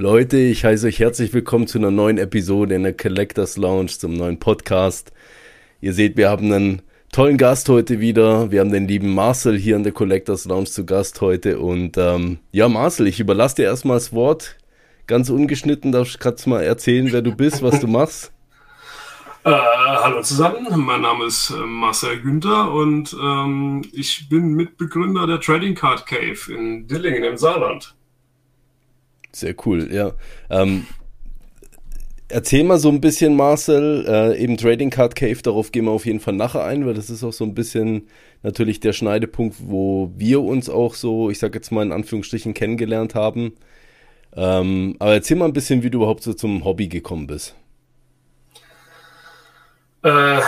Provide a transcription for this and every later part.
Leute, ich heiße euch herzlich willkommen zu einer neuen Episode in der Collectors Lounge, zum neuen Podcast. Ihr seht, wir haben einen tollen Gast heute wieder. Wir haben den lieben Marcel hier in der Collectors Lounge zu Gast heute. Und ähm, ja, Marcel, ich überlasse dir erstmal das Wort. Ganz ungeschnitten, darfst du mal erzählen, wer du bist, was du machst? Äh, hallo zusammen, mein Name ist äh, Marcel Günther und ähm, ich bin Mitbegründer der Trading Card Cave in Dillingen im Saarland. Sehr cool, ja. Ähm, erzähl mal so ein bisschen, Marcel, äh, eben Trading Card Cave, darauf gehen wir auf jeden Fall nachher ein, weil das ist auch so ein bisschen natürlich der Schneidepunkt, wo wir uns auch so, ich sag jetzt mal in Anführungsstrichen, kennengelernt haben. Ähm, aber erzähl mal ein bisschen, wie du überhaupt so zum Hobby gekommen bist. Äh,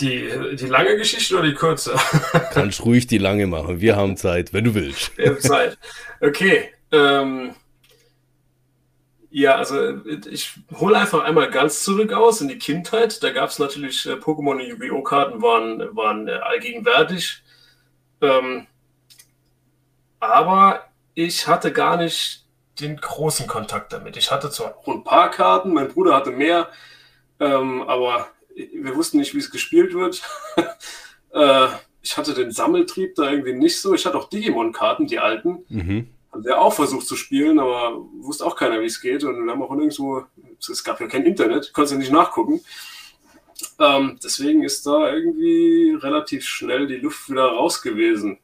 die, die lange Geschichte oder die kurze? Kannst ruhig die lange machen. Wir haben Zeit, wenn du willst. Wir haben Zeit. Okay. Ähm, ja, also ich hole einfach einmal ganz zurück aus in die Kindheit. Da gab es natürlich äh, Pokémon und Yu-Gi-Oh! Karten waren, waren äh, allgegenwärtig. Ähm, aber ich hatte gar nicht den großen Kontakt damit. Ich hatte zwar ein paar Karten, mein Bruder hatte mehr, ähm, aber wir wussten nicht, wie es gespielt wird. äh, ich hatte den Sammeltrieb da irgendwie nicht so. Ich hatte auch Digimon-Karten, die alten. Mhm der auch versucht zu spielen, aber wusste auch keiner, wie es geht. Und wir haben auch nirgendwo, es gab ja kein Internet, konntest ja nicht nachgucken. Ähm, deswegen ist da irgendwie relativ schnell die Luft wieder raus gewesen.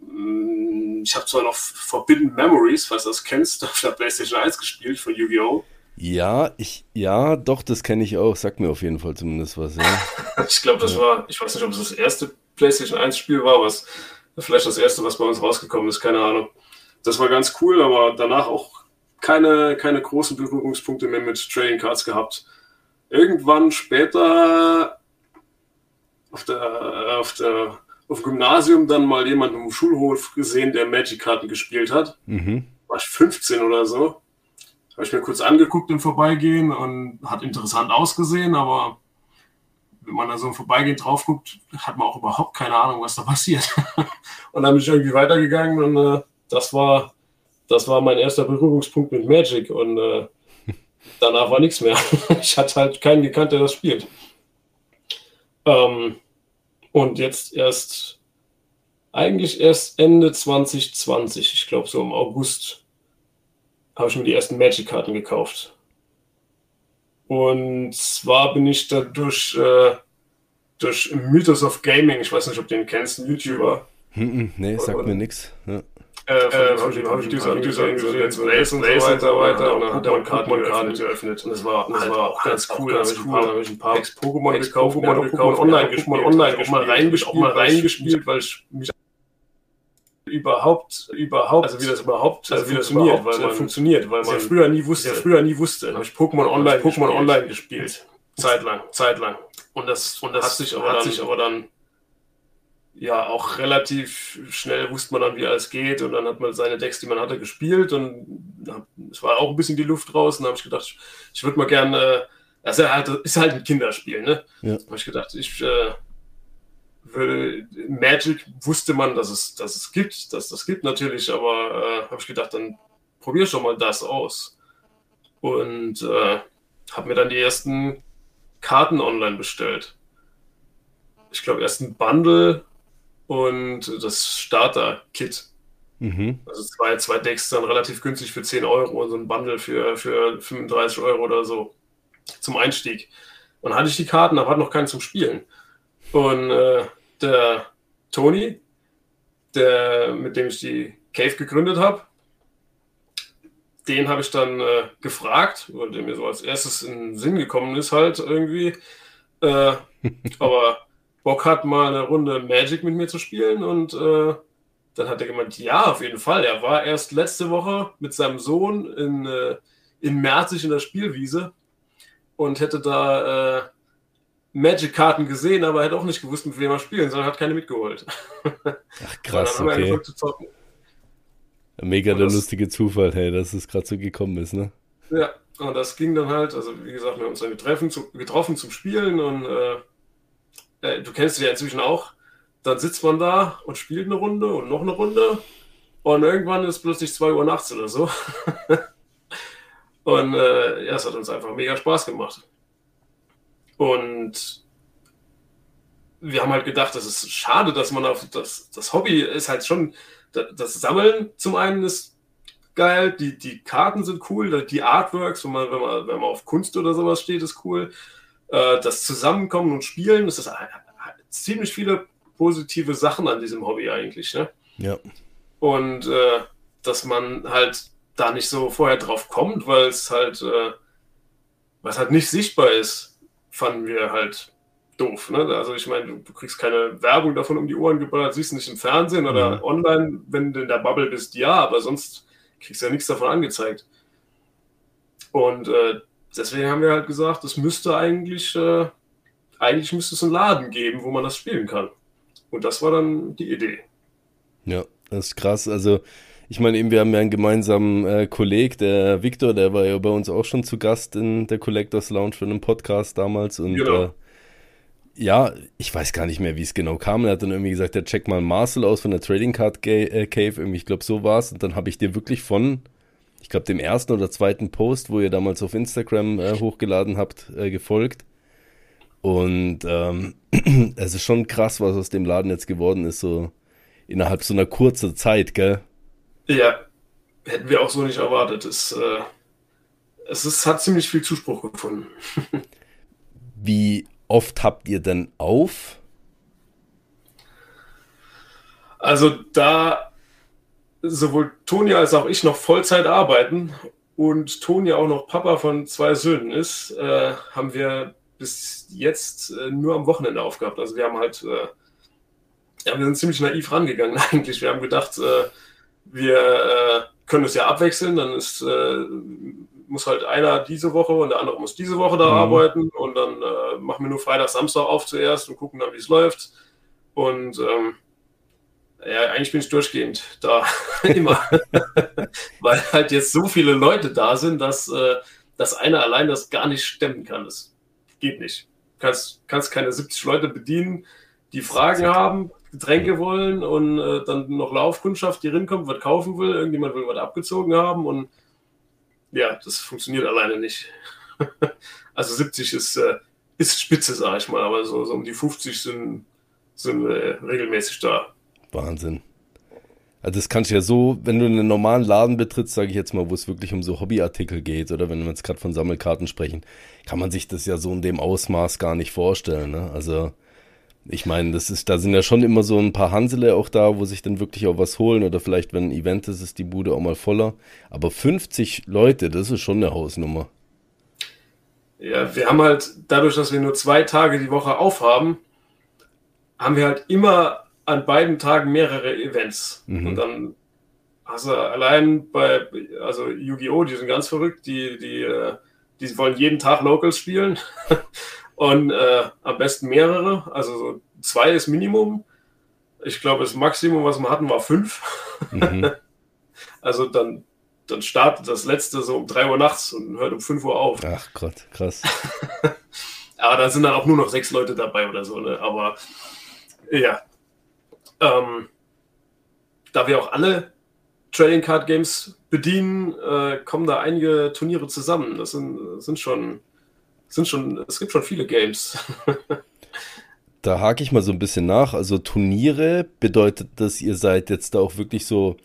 Mm, ich habe zwar noch Forbidden Memories, falls du das kennst, auf der PlayStation 1 gespielt von Yu-Gi-Oh! Ja, ich, ja, doch, das kenne ich auch. Sag mir auf jeden Fall zumindest was, ja. ich glaube, das ja. war, ich weiß nicht, ob es das erste PlayStation 1 Spiel war, was Vielleicht das erste, was bei uns rausgekommen ist, keine Ahnung. Das war ganz cool, aber danach auch keine, keine großen Berührungspunkte mehr mit Trading Cards gehabt. Irgendwann später auf der, auf der auf dem Gymnasium dann mal jemanden im Schulhof gesehen, der Magic-Karten gespielt hat. Mhm. War ich 15 oder so. Habe ich mir kurz angeguckt im Vorbeigehen und hat interessant ausgesehen, aber wenn man da so Vorbeigehen drauf guckt, hat man auch überhaupt keine Ahnung, was da passiert. und dann bin ich irgendwie weitergegangen und äh, das war das war mein erster Berührungspunkt mit Magic und äh, danach war nichts mehr. ich hatte halt keinen gekannt, der das spielt. Ähm, und jetzt erst, eigentlich erst Ende 2020, ich glaube so im August, habe ich mir die ersten Magic-Karten gekauft. Und zwar bin ich da durch, äh, durch Mythos of Gaming, ich weiß nicht, ob du den kennst, ein YouTuber. Hm, hm nee, sagt und, mir nichts. Ja. Äh, äh, habe ich, hab ich diese Videos gesehen, Let's Plays und so weiter, weiter und dann hat er Pokémon-Karten geöffnet und das war, das war auch ganz cool, da habe ich ein paar Pokémon gekauft, Pokémon online gespielt, online auch mal reingespielt, auch mal reingespielt, weil ich mich überhaupt, überhaupt, also wie das überhaupt, also wie das funktioniert, weil man funktioniert, weil man früher nie wusste, ja früher nie wusste. Dann habe ich Pokémon Online, Pokémon Online gespielt, zeitlang, zeitlang. Und das, und das hat sich aber, hat dann, sich aber dann ja auch relativ schnell wusste man dann, wie alles geht und dann hat man seine Decks, die man hatte, gespielt und es war auch ein bisschen die Luft raus und dann habe ich gedacht, ich würde mal gerne, also ist halt, ist halt ein Kinderspiel, ne? Ja. habe ich gedacht, ich äh, Magic wusste man, dass es, dass es gibt, dass das gibt natürlich, aber äh, habe ich gedacht, dann probier schon mal das aus. Und äh, habe mir dann die ersten Karten online bestellt. Ich glaube, erst ein Bundle und das Starter-Kit. Mhm. Also zwei, zwei Decks dann relativ günstig für 10 Euro und so ein Bundle für, für 35 Euro oder so zum Einstieg. Und hatte ich die Karten, aber hatte noch keinen zum Spielen. Und äh, der Toni, der, mit dem ich die Cave gegründet habe, den habe ich dann äh, gefragt, weil der mir so als erstes in den Sinn gekommen ist, halt irgendwie. Äh, aber Bock hat, mal eine Runde Magic mit mir zu spielen und äh, dann hat er gemeint, ja, auf jeden Fall. Er war erst letzte Woche mit seinem Sohn in, äh, in Merzig in der Spielwiese und hätte da äh, Magic-Karten gesehen, aber hätte auch nicht gewusst, mit wem er spielen soll, hat keine mitgeholt. Ach krass, okay. Mega der das, lustige Zufall, hey, dass es gerade so gekommen ist, ne? Ja, und das ging dann halt, also wie gesagt, wir haben uns dann getroffen, zu, getroffen zum Spielen und äh, äh, du kennst sie ja inzwischen auch. Dann sitzt man da und spielt eine Runde und noch eine Runde und irgendwann ist plötzlich 2 Uhr nachts oder so. und äh, ja, es hat uns einfach mega Spaß gemacht. Und wir haben halt gedacht, das ist schade, dass man auf das, das Hobby ist halt schon, das Sammeln zum einen ist geil, die, die Karten sind cool, die Artworks, wenn man, wenn, man, wenn man auf Kunst oder sowas steht, ist cool. Äh, das Zusammenkommen und Spielen, das ist ziemlich viele positive Sachen an diesem Hobby eigentlich. Ne? Ja. Und äh, dass man halt da nicht so vorher drauf kommt, weil es halt, äh, was halt nicht sichtbar ist fanden wir halt doof. Ne? Also ich meine, du, kriegst keine Werbung davon um die Ohren geballert, siehst nicht im Fernsehen oder mhm. online, wenn du in der Bubble bist, ja, aber sonst kriegst du ja nichts davon angezeigt. Und äh, deswegen haben wir halt gesagt, es müsste eigentlich, äh, eigentlich müsste es einen Laden geben, wo man das spielen kann. Und das war dann die Idee. Ja, das ist krass. Also ich meine, eben, wir haben ja einen gemeinsamen äh, Kollegen, der Victor, der war ja bei uns auch schon zu Gast in der Collectors Lounge für einen Podcast damals. Und genau. äh, ja, ich weiß gar nicht mehr, wie es genau kam. Er hat dann irgendwie gesagt, der check mal Marcel aus von der Trading Card äh, Cave. Irgendwie, ich glaube, so war es. Und dann habe ich dir wirklich von, ich glaube, dem ersten oder zweiten Post, wo ihr damals auf Instagram äh, hochgeladen habt, äh, gefolgt. Und ähm, es ist schon krass, was aus dem Laden jetzt geworden ist, so innerhalb so einer kurzen Zeit, gell? Ja, hätten wir auch so nicht erwartet. Es, äh, es ist, hat ziemlich viel Zuspruch gefunden. Wie oft habt ihr denn auf? Also da sowohl Toni als auch ich noch Vollzeit arbeiten und Toni auch noch Papa von zwei Söhnen ist, äh, haben wir bis jetzt äh, nur am Wochenende aufgehabt. Also wir haben halt, äh, ja, wir sind ziemlich naiv rangegangen eigentlich. Wir haben gedacht, äh, wir äh, können es ja abwechseln, dann ist, äh, muss halt einer diese Woche und der andere muss diese Woche da mhm. arbeiten und dann äh, machen wir nur Freitag, Samstag auf zuerst und gucken dann, wie es läuft. Und ähm, ja, eigentlich bin ich durchgehend da immer, weil halt jetzt so viele Leute da sind, dass, äh, dass einer allein das gar nicht stemmen kann. Das geht nicht. Du kannst, kannst keine 70 Leute bedienen, die Fragen haben, Getränke wollen und äh, dann noch Laufkundschaft, die rinkommt, was kaufen will, irgendjemand will was abgezogen haben und ja, das funktioniert alleine nicht. also 70 ist, äh, ist Spitze, sag ich mal, aber so, so um die 50 sind, sind äh, regelmäßig da. Wahnsinn. Also das kannst du ja so, wenn du einen normalen Laden betrittst, sage ich jetzt mal, wo es wirklich um so Hobbyartikel geht oder wenn wir jetzt gerade von Sammelkarten sprechen, kann man sich das ja so in dem Ausmaß gar nicht vorstellen. Ne? Also ich meine, das ist, da sind ja schon immer so ein paar Hansele auch da, wo sich dann wirklich auch was holen oder vielleicht, wenn ein Event ist, ist die Bude auch mal voller. Aber 50 Leute, das ist schon eine Hausnummer. Ja, wir haben halt, dadurch, dass wir nur zwei Tage die Woche aufhaben, haben wir halt immer an beiden Tagen mehrere Events. Mhm. Und dann hast du allein bei, also Yu-Gi-Oh!, die sind ganz verrückt, die, die, äh, die wollen jeden Tag Locals spielen. Und äh, am besten mehrere, also so zwei ist Minimum. Ich glaube, das Maximum, was wir hatten, war fünf. Mhm. also dann, dann startet das letzte so um drei Uhr nachts und hört um fünf Uhr auf. Ach Gott, krass. Aber da sind dann auch nur noch sechs Leute dabei oder so. Ne? Aber ja. Ähm, da wir auch alle Trading Card Games bedienen, äh, kommen da einige Turniere zusammen. Das sind, sind schon sind schon, es gibt schon viele Games. da hake ich mal so ein bisschen nach. Also Turniere bedeutet das, ihr seid jetzt da auch wirklich so,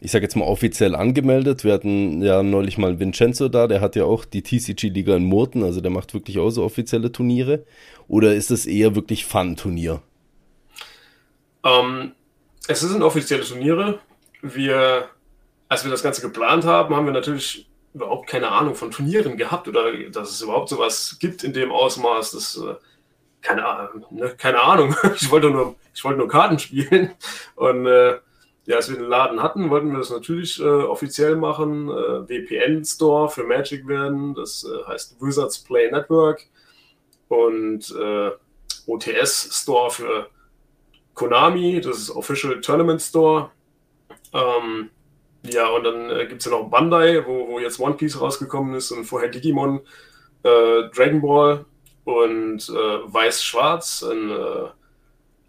ich sage jetzt mal offiziell angemeldet. Wir hatten ja neulich mal Vincenzo da, der hat ja auch die TCG-Liga in Murten, also der macht wirklich auch so offizielle Turniere. Oder ist es eher wirklich Fun-Turnier? Ähm, es sind offizielle Turniere. Wir, als wir das Ganze geplant haben, haben wir natürlich überhaupt keine Ahnung von Turnieren gehabt oder dass es überhaupt sowas gibt in dem Ausmaß. Das, äh, keine, ne, keine Ahnung. Ich wollte nur, ich wollte nur Karten spielen. Und äh, ja, als wir den Laden hatten, wollten wir das natürlich äh, offiziell machen. Äh, VPN-Store für Magic werden. Das äh, heißt Wizards Play Network. Und äh, OTS-Store für Konami. Das ist Official Tournament Store. Ähm, ja, und dann äh, gibt es ja noch Bandai, wo, wo jetzt One Piece rausgekommen ist und vorher Digimon, äh, Dragon Ball und Weiß-Schwarz, ein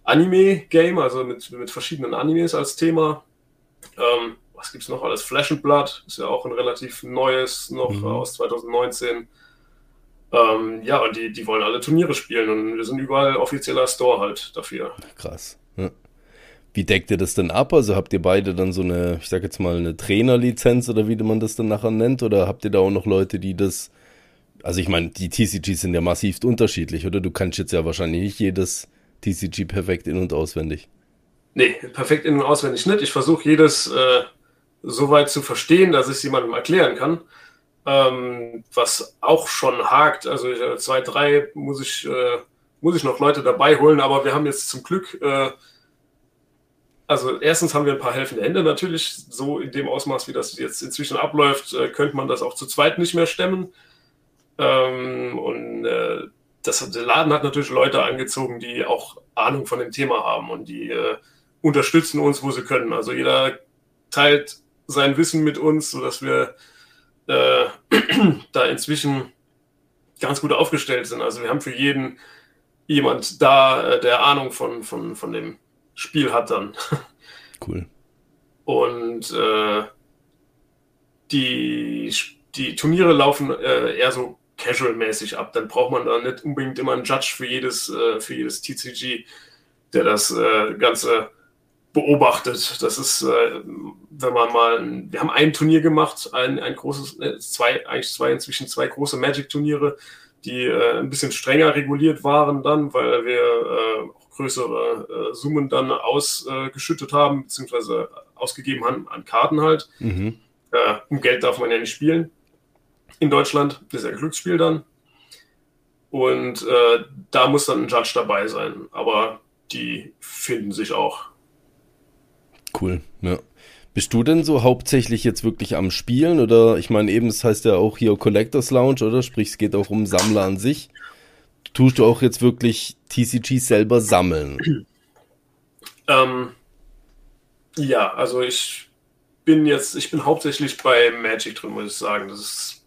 Anime-Game, also mit, mit verschiedenen Animes als Thema. Ähm, was gibt es noch alles? Flash and Blood ist ja auch ein relativ neues, noch mhm. aus 2019. Ähm, ja, und die, die wollen alle Turniere spielen und wir sind überall offizieller Store halt dafür. Krass. Ja. Wie deckt ihr das denn ab? Also habt ihr beide dann so eine, ich sag jetzt mal, eine Trainerlizenz oder wie man das dann nachher nennt? Oder habt ihr da auch noch Leute, die das. Also ich meine, die TCGs sind ja massiv unterschiedlich, oder? Du kannst jetzt ja wahrscheinlich nicht jedes TCG perfekt in- und auswendig? Nee, perfekt in- und auswendig nicht. Ich versuche jedes äh, so weit zu verstehen, dass ich es jemandem erklären kann. Ähm, was auch schon hakt. Also äh, zwei, drei muss ich, äh, muss ich noch Leute dabei holen, aber wir haben jetzt zum Glück, äh, also erstens haben wir ein paar helfende Hände natürlich, so in dem Ausmaß, wie das jetzt inzwischen abläuft, äh, könnte man das auch zu zweit nicht mehr stemmen. Ähm, und äh, das, der Laden hat natürlich Leute angezogen, die auch Ahnung von dem Thema haben und die äh, unterstützen uns, wo sie können. Also jeder teilt sein Wissen mit uns, sodass wir äh, da inzwischen ganz gut aufgestellt sind. Also wir haben für jeden jemand da, äh, der Ahnung von, von, von dem Spiel hat dann. Cool. Und äh, die, die Turniere laufen äh, eher so casual-mäßig ab. Dann braucht man da nicht unbedingt immer einen Judge für jedes, äh, für jedes TCG, der das äh, Ganze beobachtet. Das ist, äh, wenn man mal, wir haben ein Turnier gemacht, ein, ein großes, äh, zwei, eigentlich zwei, inzwischen zwei große Magic-Turniere, die ein bisschen strenger reguliert waren dann, weil wir auch größere äh, Summen dann ausgeschüttet haben, beziehungsweise ausgegeben haben an Karten halt. Mhm. Äh, um Geld darf man ja nicht spielen in Deutschland. Das ist ja ein Glücksspiel dann. Und äh, da muss dann ein Judge dabei sein. Aber die finden sich auch. Cool, ja. Bist du denn so hauptsächlich jetzt wirklich am Spielen? Oder ich meine, eben, das heißt ja auch hier Collectors Lounge, oder? Sprich, es geht auch um Sammler an sich. Tust du auch jetzt wirklich TCG selber sammeln? Ähm, ja, also ich bin jetzt, ich bin hauptsächlich bei Magic drin, muss ich sagen. Das ist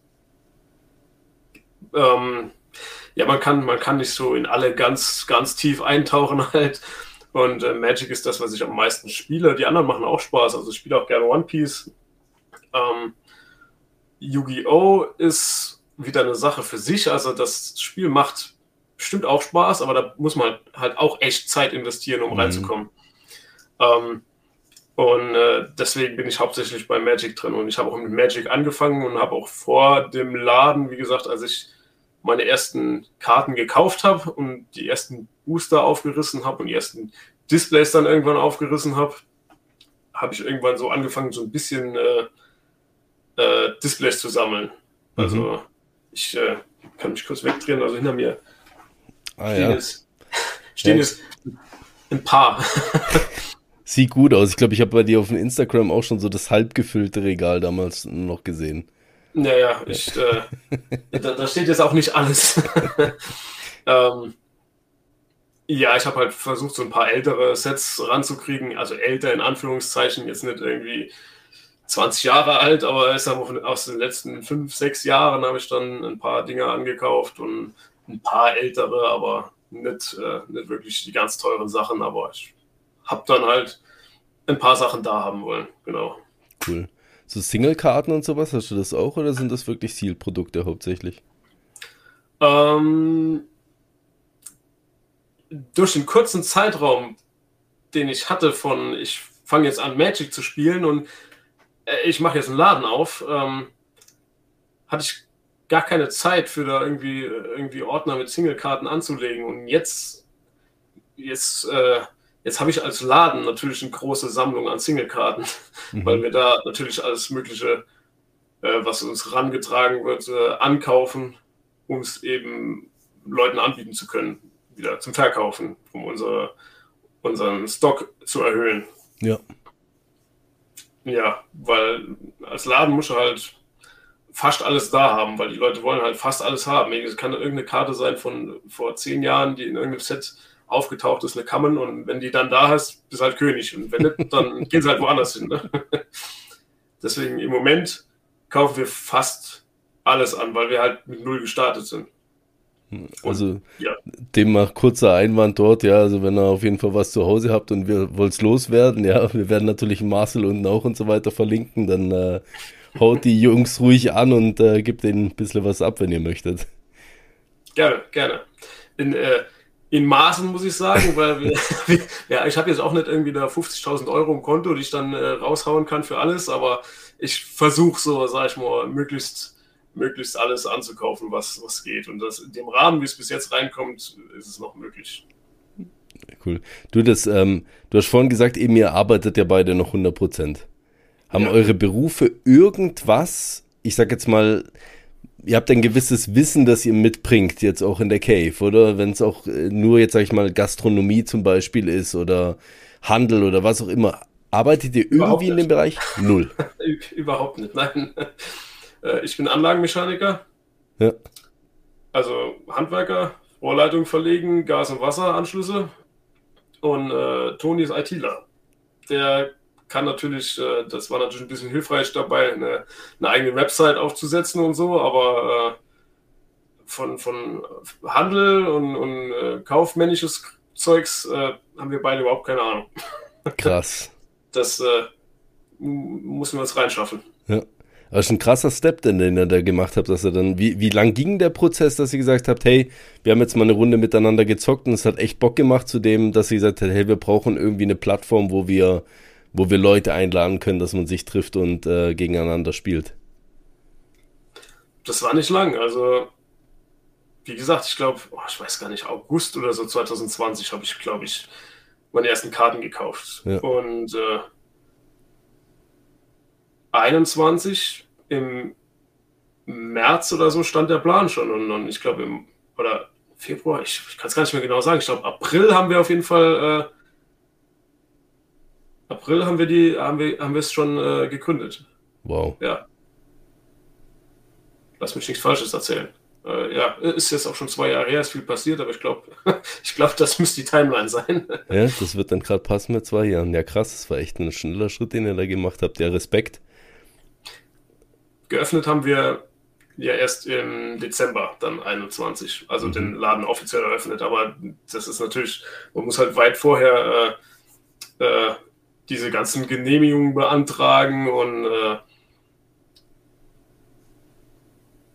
ähm, ja, man kann, man kann nicht so in alle ganz, ganz tief eintauchen halt. Und äh, Magic ist das, was ich am meisten spiele. Die anderen machen auch Spaß. Also ich spiele auch gerne One Piece. Ähm, Yu-Gi-Oh! ist wieder eine Sache für sich. Also das Spiel macht bestimmt auch Spaß, aber da muss man halt auch echt Zeit investieren, um mhm. reinzukommen. Ähm, und äh, deswegen bin ich hauptsächlich bei Magic drin. Und ich habe auch mit Magic angefangen und habe auch vor dem Laden, wie gesagt, als ich meine ersten Karten gekauft habe und die ersten Booster aufgerissen habe und die ersten Displays dann irgendwann aufgerissen habe, habe ich irgendwann so angefangen, so ein bisschen äh, äh, Displays zu sammeln. Also mhm. ich äh, kann mich kurz wegdrehen, also hinter mir ah, stehen, ja. jetzt, stehen jetzt ein paar. Sieht gut aus. Ich glaube, ich habe bei dir auf dem Instagram auch schon so das halb gefüllte Regal damals noch gesehen. Naja, ich, äh, da, da, steht jetzt auch nicht alles. ähm, ja, ich habe halt versucht, so ein paar ältere Sets ranzukriegen. Also älter in Anführungszeichen, jetzt nicht irgendwie 20 Jahre alt, aber ich sag mal, aus den letzten fünf, sechs Jahren habe ich dann ein paar Dinge angekauft und ein paar ältere, aber nicht, äh, nicht wirklich die ganz teuren Sachen. Aber ich habe dann halt ein paar Sachen da haben wollen, genau. Cool. So Single-Karten und sowas, hast du das auch oder sind das wirklich Zielprodukte hauptsächlich? Ähm, durch den kurzen Zeitraum, den ich hatte von, ich fange jetzt an Magic zu spielen und äh, ich mache jetzt einen Laden auf, ähm, hatte ich gar keine Zeit für da irgendwie, irgendwie Ordner mit Single-Karten anzulegen. Und jetzt, jetzt äh, Jetzt habe ich als Laden natürlich eine große Sammlung an Singlekarten, mhm. weil wir da natürlich alles Mögliche, äh, was uns rangetragen wird, äh, ankaufen, um es eben Leuten anbieten zu können, wieder zum Verkaufen, um unsere, unseren Stock zu erhöhen. Ja. Ja, weil als Laden musst du halt fast alles da haben, weil die Leute wollen halt fast alles haben. Es kann irgendeine Karte sein von vor zehn Jahren, die in irgendeinem Set aufgetaucht ist, eine Kammen und wenn die dann da hast, bist halt König und wenn nicht, dann gehen sie halt woanders hin. Ne? Deswegen im Moment kaufen wir fast alles an, weil wir halt mit Null gestartet sind. Also ja. demnach kurzer Einwand dort, ja, also wenn ihr auf jeden Fall was zu Hause habt und wir wollt es loswerden, ja, wir werden natürlich Marcel unten auch und so weiter verlinken, dann äh, haut die Jungs ruhig an und äh, gebt ihnen ein bisschen was ab, wenn ihr möchtet. Gerne, gerne. In, äh, in Maßen muss ich sagen, weil wir, wir, ja, ich habe jetzt auch nicht irgendwie da 50.000 Euro im Konto, die ich dann äh, raushauen kann für alles, aber ich versuche so, sag ich mal, möglichst möglichst alles anzukaufen, was, was geht. Und das in dem Rahmen, wie es bis jetzt reinkommt, ist es noch möglich. Cool. Du, das, ähm, du hast vorhin gesagt, eben ihr arbeitet ja beide noch 100 Prozent. Haben ja. eure Berufe irgendwas, ich sag jetzt mal, ihr habt ein gewisses Wissen, das ihr mitbringt, jetzt auch in der Cave, oder? Wenn es auch äh, nur jetzt, sag ich mal, Gastronomie zum Beispiel ist oder Handel oder was auch immer. Arbeitet ihr irgendwie in dem Bereich? Null. Überhaupt nicht, nein. Äh, ich bin Anlagenmechaniker. Ja. Also Handwerker, Rohrleitung verlegen, Gas- und Wasseranschlüsse. Und äh, Toni ist ITler. Der kann natürlich, äh, das war natürlich ein bisschen hilfreich dabei, eine, eine eigene Website aufzusetzen und so, aber äh, von, von Handel und, und äh, kaufmännisches Zeugs äh, haben wir beide überhaupt keine Ahnung. Krass. Das äh, müssen wir uns reinschaffen. Ja. Das ist ein krasser Step, den, den ihr da gemacht habt, dass er dann, wie, wie lang ging der Prozess, dass ihr gesagt habt, hey, wir haben jetzt mal eine Runde miteinander gezockt und es hat echt Bock gemacht zu dem, dass ihr gesagt habt, hey, wir brauchen irgendwie eine Plattform, wo wir, wo wir Leute einladen können, dass man sich trifft und äh, gegeneinander spielt. Das war nicht lang, also wie gesagt, ich glaube, oh, ich weiß gar nicht, August oder so 2020 habe ich, glaube ich, meine ersten Karten gekauft. Ja. Und äh, 21 im März oder so stand der Plan schon und, und ich glaube im oder Februar, ich, ich kann es gar nicht mehr genau sagen. Ich glaube April haben wir auf jeden Fall äh, April haben wir die haben wir haben wir es schon äh, gegründet. Wow. Ja. Lass mich nichts Falsches erzählen. Äh, ja, ist jetzt auch schon zwei Jahre her, ist viel passiert, aber ich glaube, ich glaube, das müsste die Timeline sein. ja, das wird dann gerade passen mit zwei Jahren. Ja, krass, das war echt ein schneller Schritt, den ihr da gemacht habt. Ja, Respekt. Geöffnet haben wir ja erst im Dezember dann 21, also mhm. den Laden offiziell eröffnet. Aber das ist natürlich, man muss halt weit vorher äh, äh, diese ganzen Genehmigungen beantragen und äh,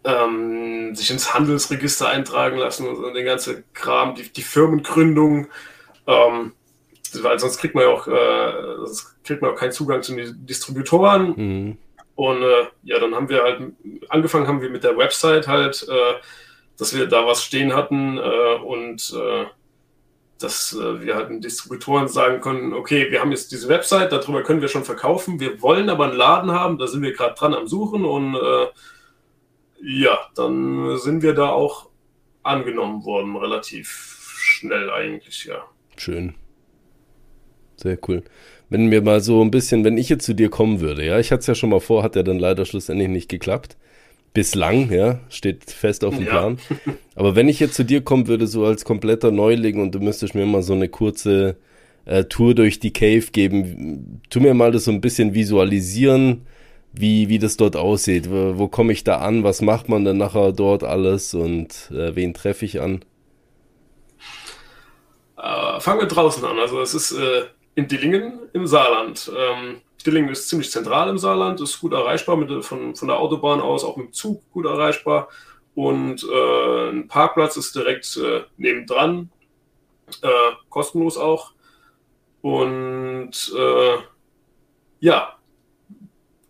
ähm, sich ins Handelsregister eintragen lassen und den ganzen Kram, die, die Firmengründung. Ähm, weil sonst kriegt man ja auch, äh, sonst kriegt man auch keinen Zugang zu den Distributoren. Mhm. Und äh, ja, dann haben wir halt angefangen haben wir mit der Website halt, äh, dass wir da was stehen hatten äh, und äh, dass äh, wir halt den Distributoren sagen können, okay, wir haben jetzt diese Website, darüber können wir schon verkaufen, wir wollen aber einen Laden haben, da sind wir gerade dran am Suchen und äh, ja, dann sind wir da auch angenommen worden, relativ schnell eigentlich, ja. Schön. Sehr cool wenn mir mal so ein bisschen, wenn ich jetzt zu dir kommen würde, ja, ich hatte es ja schon mal vor, hat ja dann leider schlussendlich nicht geklappt. Bislang, ja, steht fest auf dem ja. Plan. Aber wenn ich jetzt zu dir kommen würde, so als kompletter Neuling und du müsstest mir mal so eine kurze äh, Tour durch die Cave geben, tu mir mal das so ein bisschen visualisieren, wie, wie das dort aussieht. Wo, wo komme ich da an? Was macht man dann nachher dort alles und äh, wen treffe ich an? Äh, fangen wir draußen an. Also es ist äh, in Dillingen im Saarland. Ähm, Dillingen ist ziemlich zentral im Saarland, ist gut erreichbar mit, von, von der Autobahn aus, auch mit dem Zug gut erreichbar. Und äh, ein Parkplatz ist direkt äh, nebendran, äh, kostenlos auch. Und äh, ja,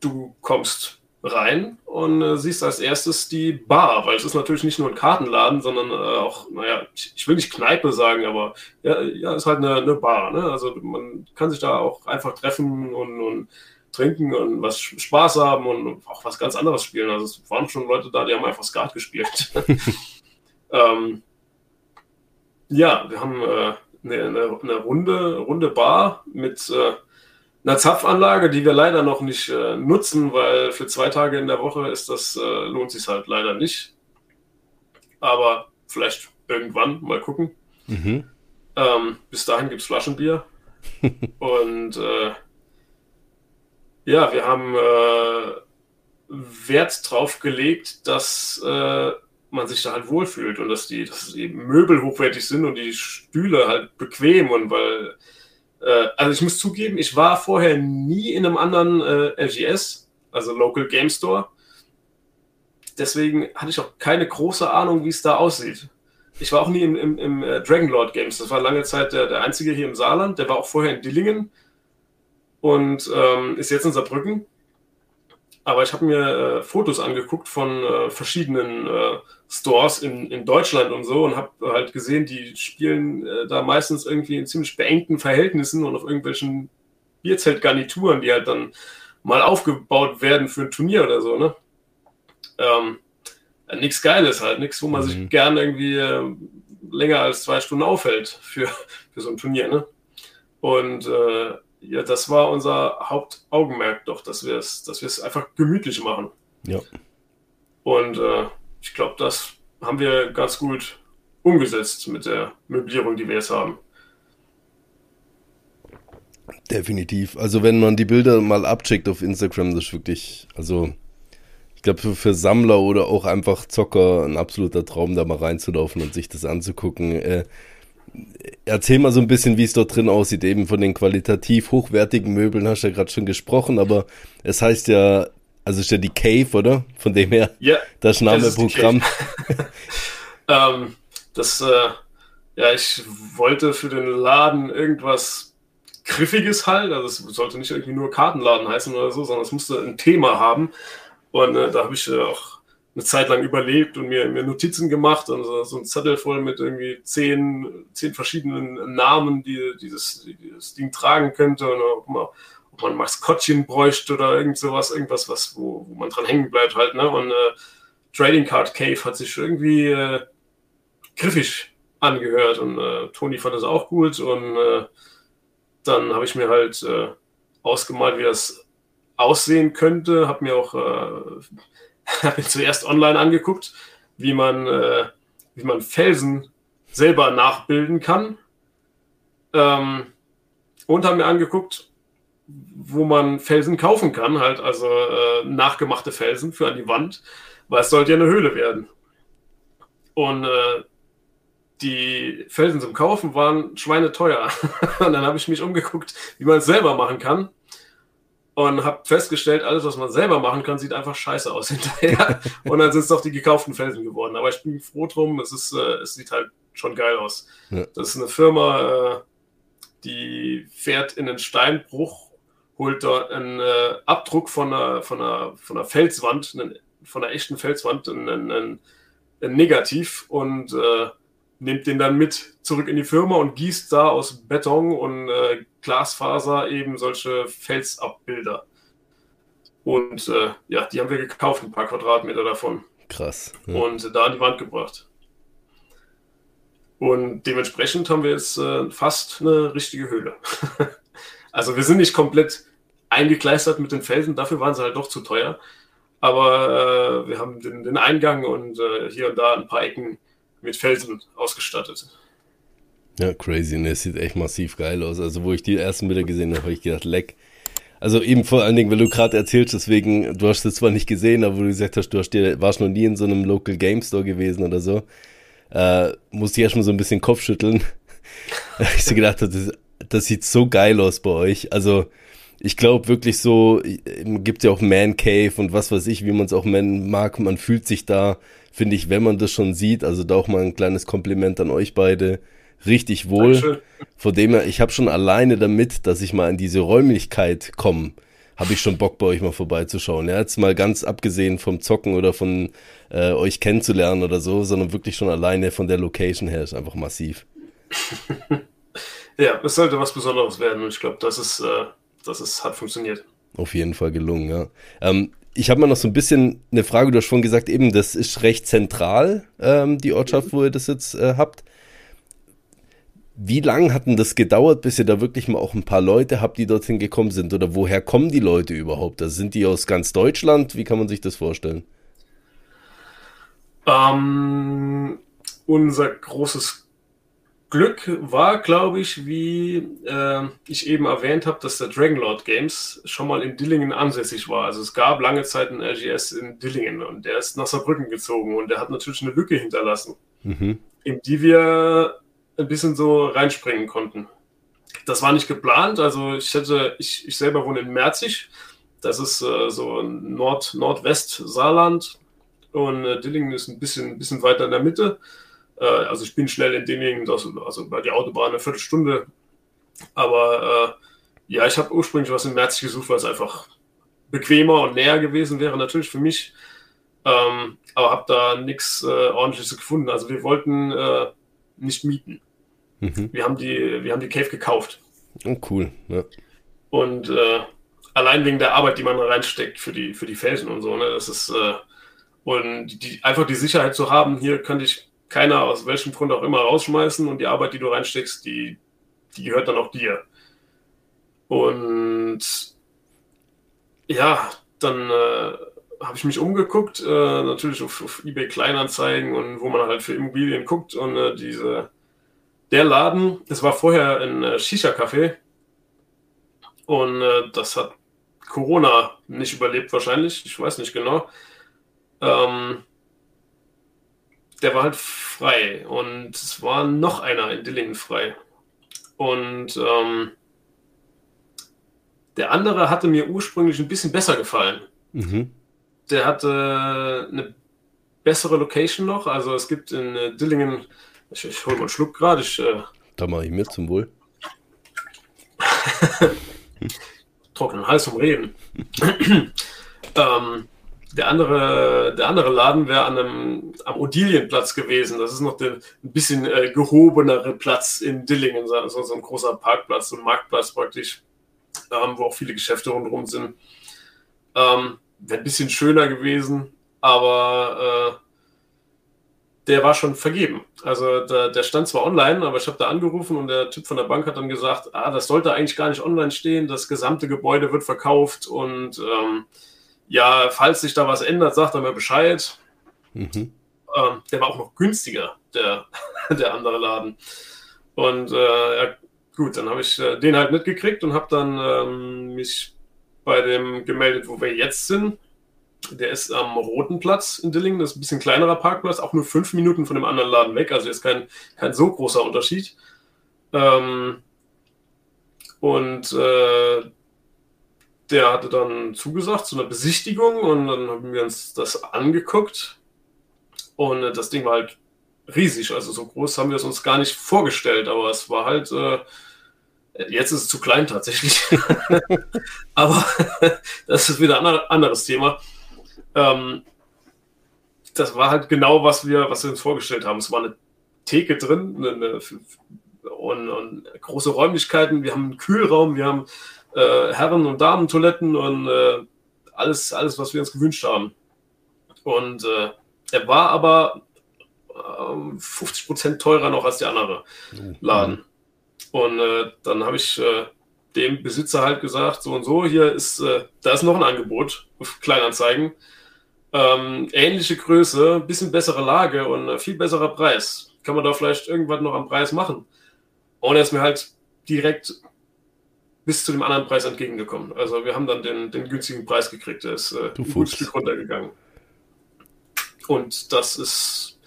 du kommst rein und äh, siehst als erstes die Bar, weil es ist natürlich nicht nur ein Kartenladen, sondern äh, auch, naja, ich, ich, will nicht Kneipe sagen, aber ja, ja ist halt eine, eine Bar. Ne? Also man kann sich da auch einfach treffen und, und, trinken und was Spaß haben und auch was ganz anderes spielen. Also es waren schon Leute da, die haben einfach Skat gespielt. ähm, ja, wir haben äh, eine, eine, runde, runde Bar mit äh, einer Zapfanlage, die wir leider noch nicht äh, nutzen, weil für zwei Tage in der Woche ist das, äh, lohnt sich halt leider nicht. Aber vielleicht irgendwann mal gucken. Mhm. Ähm, bis dahin gibt es Flaschenbier. Und äh, ja, wir haben äh, Wert drauf gelegt, dass äh, man sich da halt wohlfühlt und dass die, dass die Möbel hochwertig sind und die Stühle halt bequem und weil, also ich muss zugeben, ich war vorher nie in einem anderen äh, LGS, also Local Game Store. Deswegen hatte ich auch keine große Ahnung, wie es da aussieht. Ich war auch nie im, im, im äh, Dragonlord Games. Das war lange Zeit der, der einzige hier im Saarland. Der war auch vorher in Dillingen und ähm, ist jetzt in Saarbrücken. Aber ich habe mir äh, Fotos angeguckt von äh, verschiedenen äh, Stores in, in Deutschland und so und habe halt gesehen, die spielen äh, da meistens irgendwie in ziemlich beengten Verhältnissen und auf irgendwelchen Bierzeltgarnituren, die halt dann mal aufgebaut werden für ein Turnier oder so, ne? Ähm, nichts Geiles halt, nichts, wo man mhm. sich gern irgendwie äh, länger als zwei Stunden aufhält für, für so ein Turnier, ne? Und äh, ja, das war unser Hauptaugenmerk doch, dass wir es, dass wir es einfach gemütlich machen. Ja. Und äh, ich glaube, das haben wir ganz gut umgesetzt mit der Möblierung, die wir jetzt haben. Definitiv. Also wenn man die Bilder mal abcheckt auf Instagram, das ist wirklich, also ich glaube für, für, Sammler oder auch einfach Zocker ein absoluter Traum, da mal reinzulaufen und sich das anzugucken. Äh, erzähl mal so ein bisschen, wie es dort drin aussieht. Eben von den qualitativ hochwertigen Möbeln hast du ja gerade schon gesprochen, aber es heißt ja, also ist ja die Cave, oder? Von dem her, ja, das Name-Programm. ähm, das, äh, ja, ich wollte für den Laden irgendwas Griffiges halt. Also es sollte nicht irgendwie nur Kartenladen heißen oder so, sondern es musste ein Thema haben. Und äh, da habe ich äh, auch eine Zeit lang überlebt und mir, mir Notizen gemacht und so, so ein Zettel voll mit irgendwie zehn, zehn verschiedenen Namen, die dieses, die dieses Ding tragen könnte und ob man, ob man Maskottchen bräuchte oder irgend sowas, irgendwas, was, wo, wo man dran hängen bleibt halt, ne? Und äh, Trading Card Cave hat sich irgendwie äh, griffig angehört und äh, Toni fand das auch gut und äh, dann habe ich mir halt äh, ausgemalt, wie das aussehen könnte, habe mir auch äh, habe mir zuerst online angeguckt, wie man, äh, wie man Felsen selber nachbilden kann. Ähm, und habe mir angeguckt, wo man Felsen kaufen kann, halt also äh, nachgemachte Felsen für an die Wand, weil es sollte ja eine Höhle werden. Und äh, die Felsen zum Kaufen waren schweineteuer. und dann habe ich mich umgeguckt, wie man es selber machen kann und habe festgestellt, alles, was man selber machen kann, sieht einfach scheiße aus hinterher. und dann sind es doch die gekauften Felsen geworden. Aber ich bin froh drum, es, ist, äh, es sieht halt schon geil aus. Ja. Das ist eine Firma, äh, die fährt in den Steinbruch, holt da einen äh, Abdruck von einer, von, einer, von einer Felswand, einen, von einer echten Felswand, ein, Negativ und nimmt den dann mit zurück in die Firma und gießt da aus Beton und äh, Glasfaser eben solche Felsabbilder. Und äh, ja, die haben wir gekauft, ein paar Quadratmeter davon. Krass. Ja. Und da an die Wand gebracht. Und dementsprechend haben wir jetzt äh, fast eine richtige Höhle. also wir sind nicht komplett eingekleistert mit den Felsen, dafür waren sie halt doch zu teuer. Aber äh, wir haben den, den Eingang und äh, hier und da ein paar Ecken mit Felsen ausgestattet. Ja, crazy. Und es sieht echt massiv geil aus. Also, wo ich die ersten Bilder gesehen habe, habe ich gedacht, leck. Also eben vor allen Dingen, weil du gerade erzählst, deswegen, du hast es zwar nicht gesehen, aber wo du gesagt hast, du hast dir, warst noch nie in so einem Local Game Store gewesen oder so, äh, musste ich erstmal so ein bisschen Kopfschütteln. ich so gedacht das, das sieht so geil aus bei euch. Also, ich glaube wirklich so, gibt ja auch Man Cave und was weiß ich, wie man es auch nennen mag. Man fühlt sich da finde ich, wenn man das schon sieht, also da auch mal ein kleines Kompliment an euch beide, richtig wohl. Dankeschön. Von dem her, ich habe schon alleine damit, dass ich mal in diese Räumlichkeit komme, habe ich schon Bock bei euch mal vorbeizuschauen. Ja, jetzt mal ganz abgesehen vom Zocken oder von äh, euch kennenzulernen oder so, sondern wirklich schon alleine von der Location her ist einfach massiv. ja, es sollte was Besonderes werden und ich glaube, das ist, äh, das ist, hat funktioniert. Auf jeden Fall gelungen, ja. Ähm, ich habe mal noch so ein bisschen eine Frage, du hast schon gesagt, eben, das ist recht zentral, ähm, die Ortschaft, wo ihr das jetzt äh, habt. Wie lange hat denn das gedauert, bis ihr da wirklich mal auch ein paar Leute habt, die dorthin gekommen sind? Oder woher kommen die Leute überhaupt? Also sind die aus ganz Deutschland? Wie kann man sich das vorstellen? Ähm, unser großes Glück war, glaube ich, wie äh, ich eben erwähnt habe, dass der Dragonlord Games schon mal in Dillingen ansässig war. Also es gab lange Zeit einen LGS in Dillingen und der ist nach Saarbrücken gezogen und der hat natürlich eine Lücke hinterlassen, mhm. in die wir ein bisschen so reinspringen konnten. Das war nicht geplant, also ich hätte, ich, ich selber wohne in Merzig, das ist äh, so Nord, Nordwest Saarland und äh, Dillingen ist ein bisschen, ein bisschen weiter in der Mitte. Äh, also ich bin schnell in Dillingen, also bei der Autobahn eine Viertelstunde. Aber äh, ja, ich habe ursprünglich was in Merzig gesucht, weil es einfach bequemer und näher gewesen wäre, natürlich für mich. Ähm, aber habe da nichts äh, ordentliches gefunden. Also wir wollten äh, nicht mieten. Mhm. Wir, haben die, wir haben die Cave gekauft. Oh, cool. Ja. Und äh, allein wegen der Arbeit, die man reinsteckt für die, für die Felsen und so, ne, das ist, äh, und die, einfach die Sicherheit zu haben, hier könnte ich keiner aus welchem Grund auch immer rausschmeißen und die Arbeit, die du reinsteckst, die, die gehört dann auch dir. Und ja, dann äh, habe ich mich umgeguckt, äh, natürlich auf, auf, eBay Kleinanzeigen und wo man halt für Immobilien guckt und äh, diese der Laden, es war vorher ein äh, Shisha-Café und äh, das hat Corona nicht überlebt wahrscheinlich, ich weiß nicht genau. Ähm, der war halt frei und es war noch einer in Dillingen frei. Und ähm, der andere hatte mir ursprünglich ein bisschen besser gefallen. Mhm. Der hatte eine bessere Location noch. Also es gibt in äh, Dillingen, ich, ich hole mal einen Schluck gerade. Äh, da mache ich mir zum Wohl. Trockenen Hals zum Reden. ähm, der andere, der andere Laden wäre an einem, am Odilienplatz gewesen. Das ist noch der ein bisschen äh, gehobenere Platz in Dillingen, so, so, ein großer Parkplatz, so ein Marktplatz praktisch, ähm, wo auch viele Geschäfte rundherum sind. Ähm, wäre ein bisschen schöner gewesen, aber äh, der war schon vergeben. Also der, der stand zwar online, aber ich habe da angerufen und der Typ von der Bank hat dann gesagt, ah, das sollte eigentlich gar nicht online stehen, das gesamte Gebäude wird verkauft und ähm, ja, falls sich da was ändert, sagt er mir Bescheid. Mhm. Ähm, der war auch noch günstiger, der, der andere Laden. Und äh, ja, gut, dann habe ich äh, den halt mitgekriegt und habe dann ähm, mich bei dem gemeldet, wo wir jetzt sind. Der ist am Roten Platz in Dillingen, das ist ein bisschen kleinerer Parkplatz, auch nur fünf Minuten von dem anderen Laden weg, also ist kein, kein so großer Unterschied. Ähm, und äh, der hatte dann zugesagt zu einer Besichtigung und dann haben wir uns das angeguckt. Und äh, das Ding war halt riesig, also so groß haben wir es uns gar nicht vorgestellt, aber es war halt, äh, jetzt ist es zu klein tatsächlich. aber das ist wieder ein anderes Thema. Ähm, das war halt genau, was wir, was wir uns vorgestellt haben. Es war eine Theke drin eine, und, und große Räumlichkeiten. Wir haben einen Kühlraum, wir haben äh, Herren- und Damen-Toiletten und äh, alles, alles, was wir uns gewünscht haben. Und äh, er war aber 50 ähm, Prozent teurer noch als der andere Laden. Und äh, dann habe ich äh, dem Besitzer halt gesagt, so und so, hier ist, äh, da ist noch ein Angebot auf Kleinanzeigen. Ähm, ähnliche Größe, bisschen bessere Lage und äh, viel besserer Preis. Kann man da vielleicht irgendwas noch am Preis machen? Und er ist mir halt direkt bis zu dem anderen Preis entgegengekommen. Also wir haben dann den, den günstigen Preis gekriegt. Der ist äh, ein gutes Stück runtergegangen. Und das ist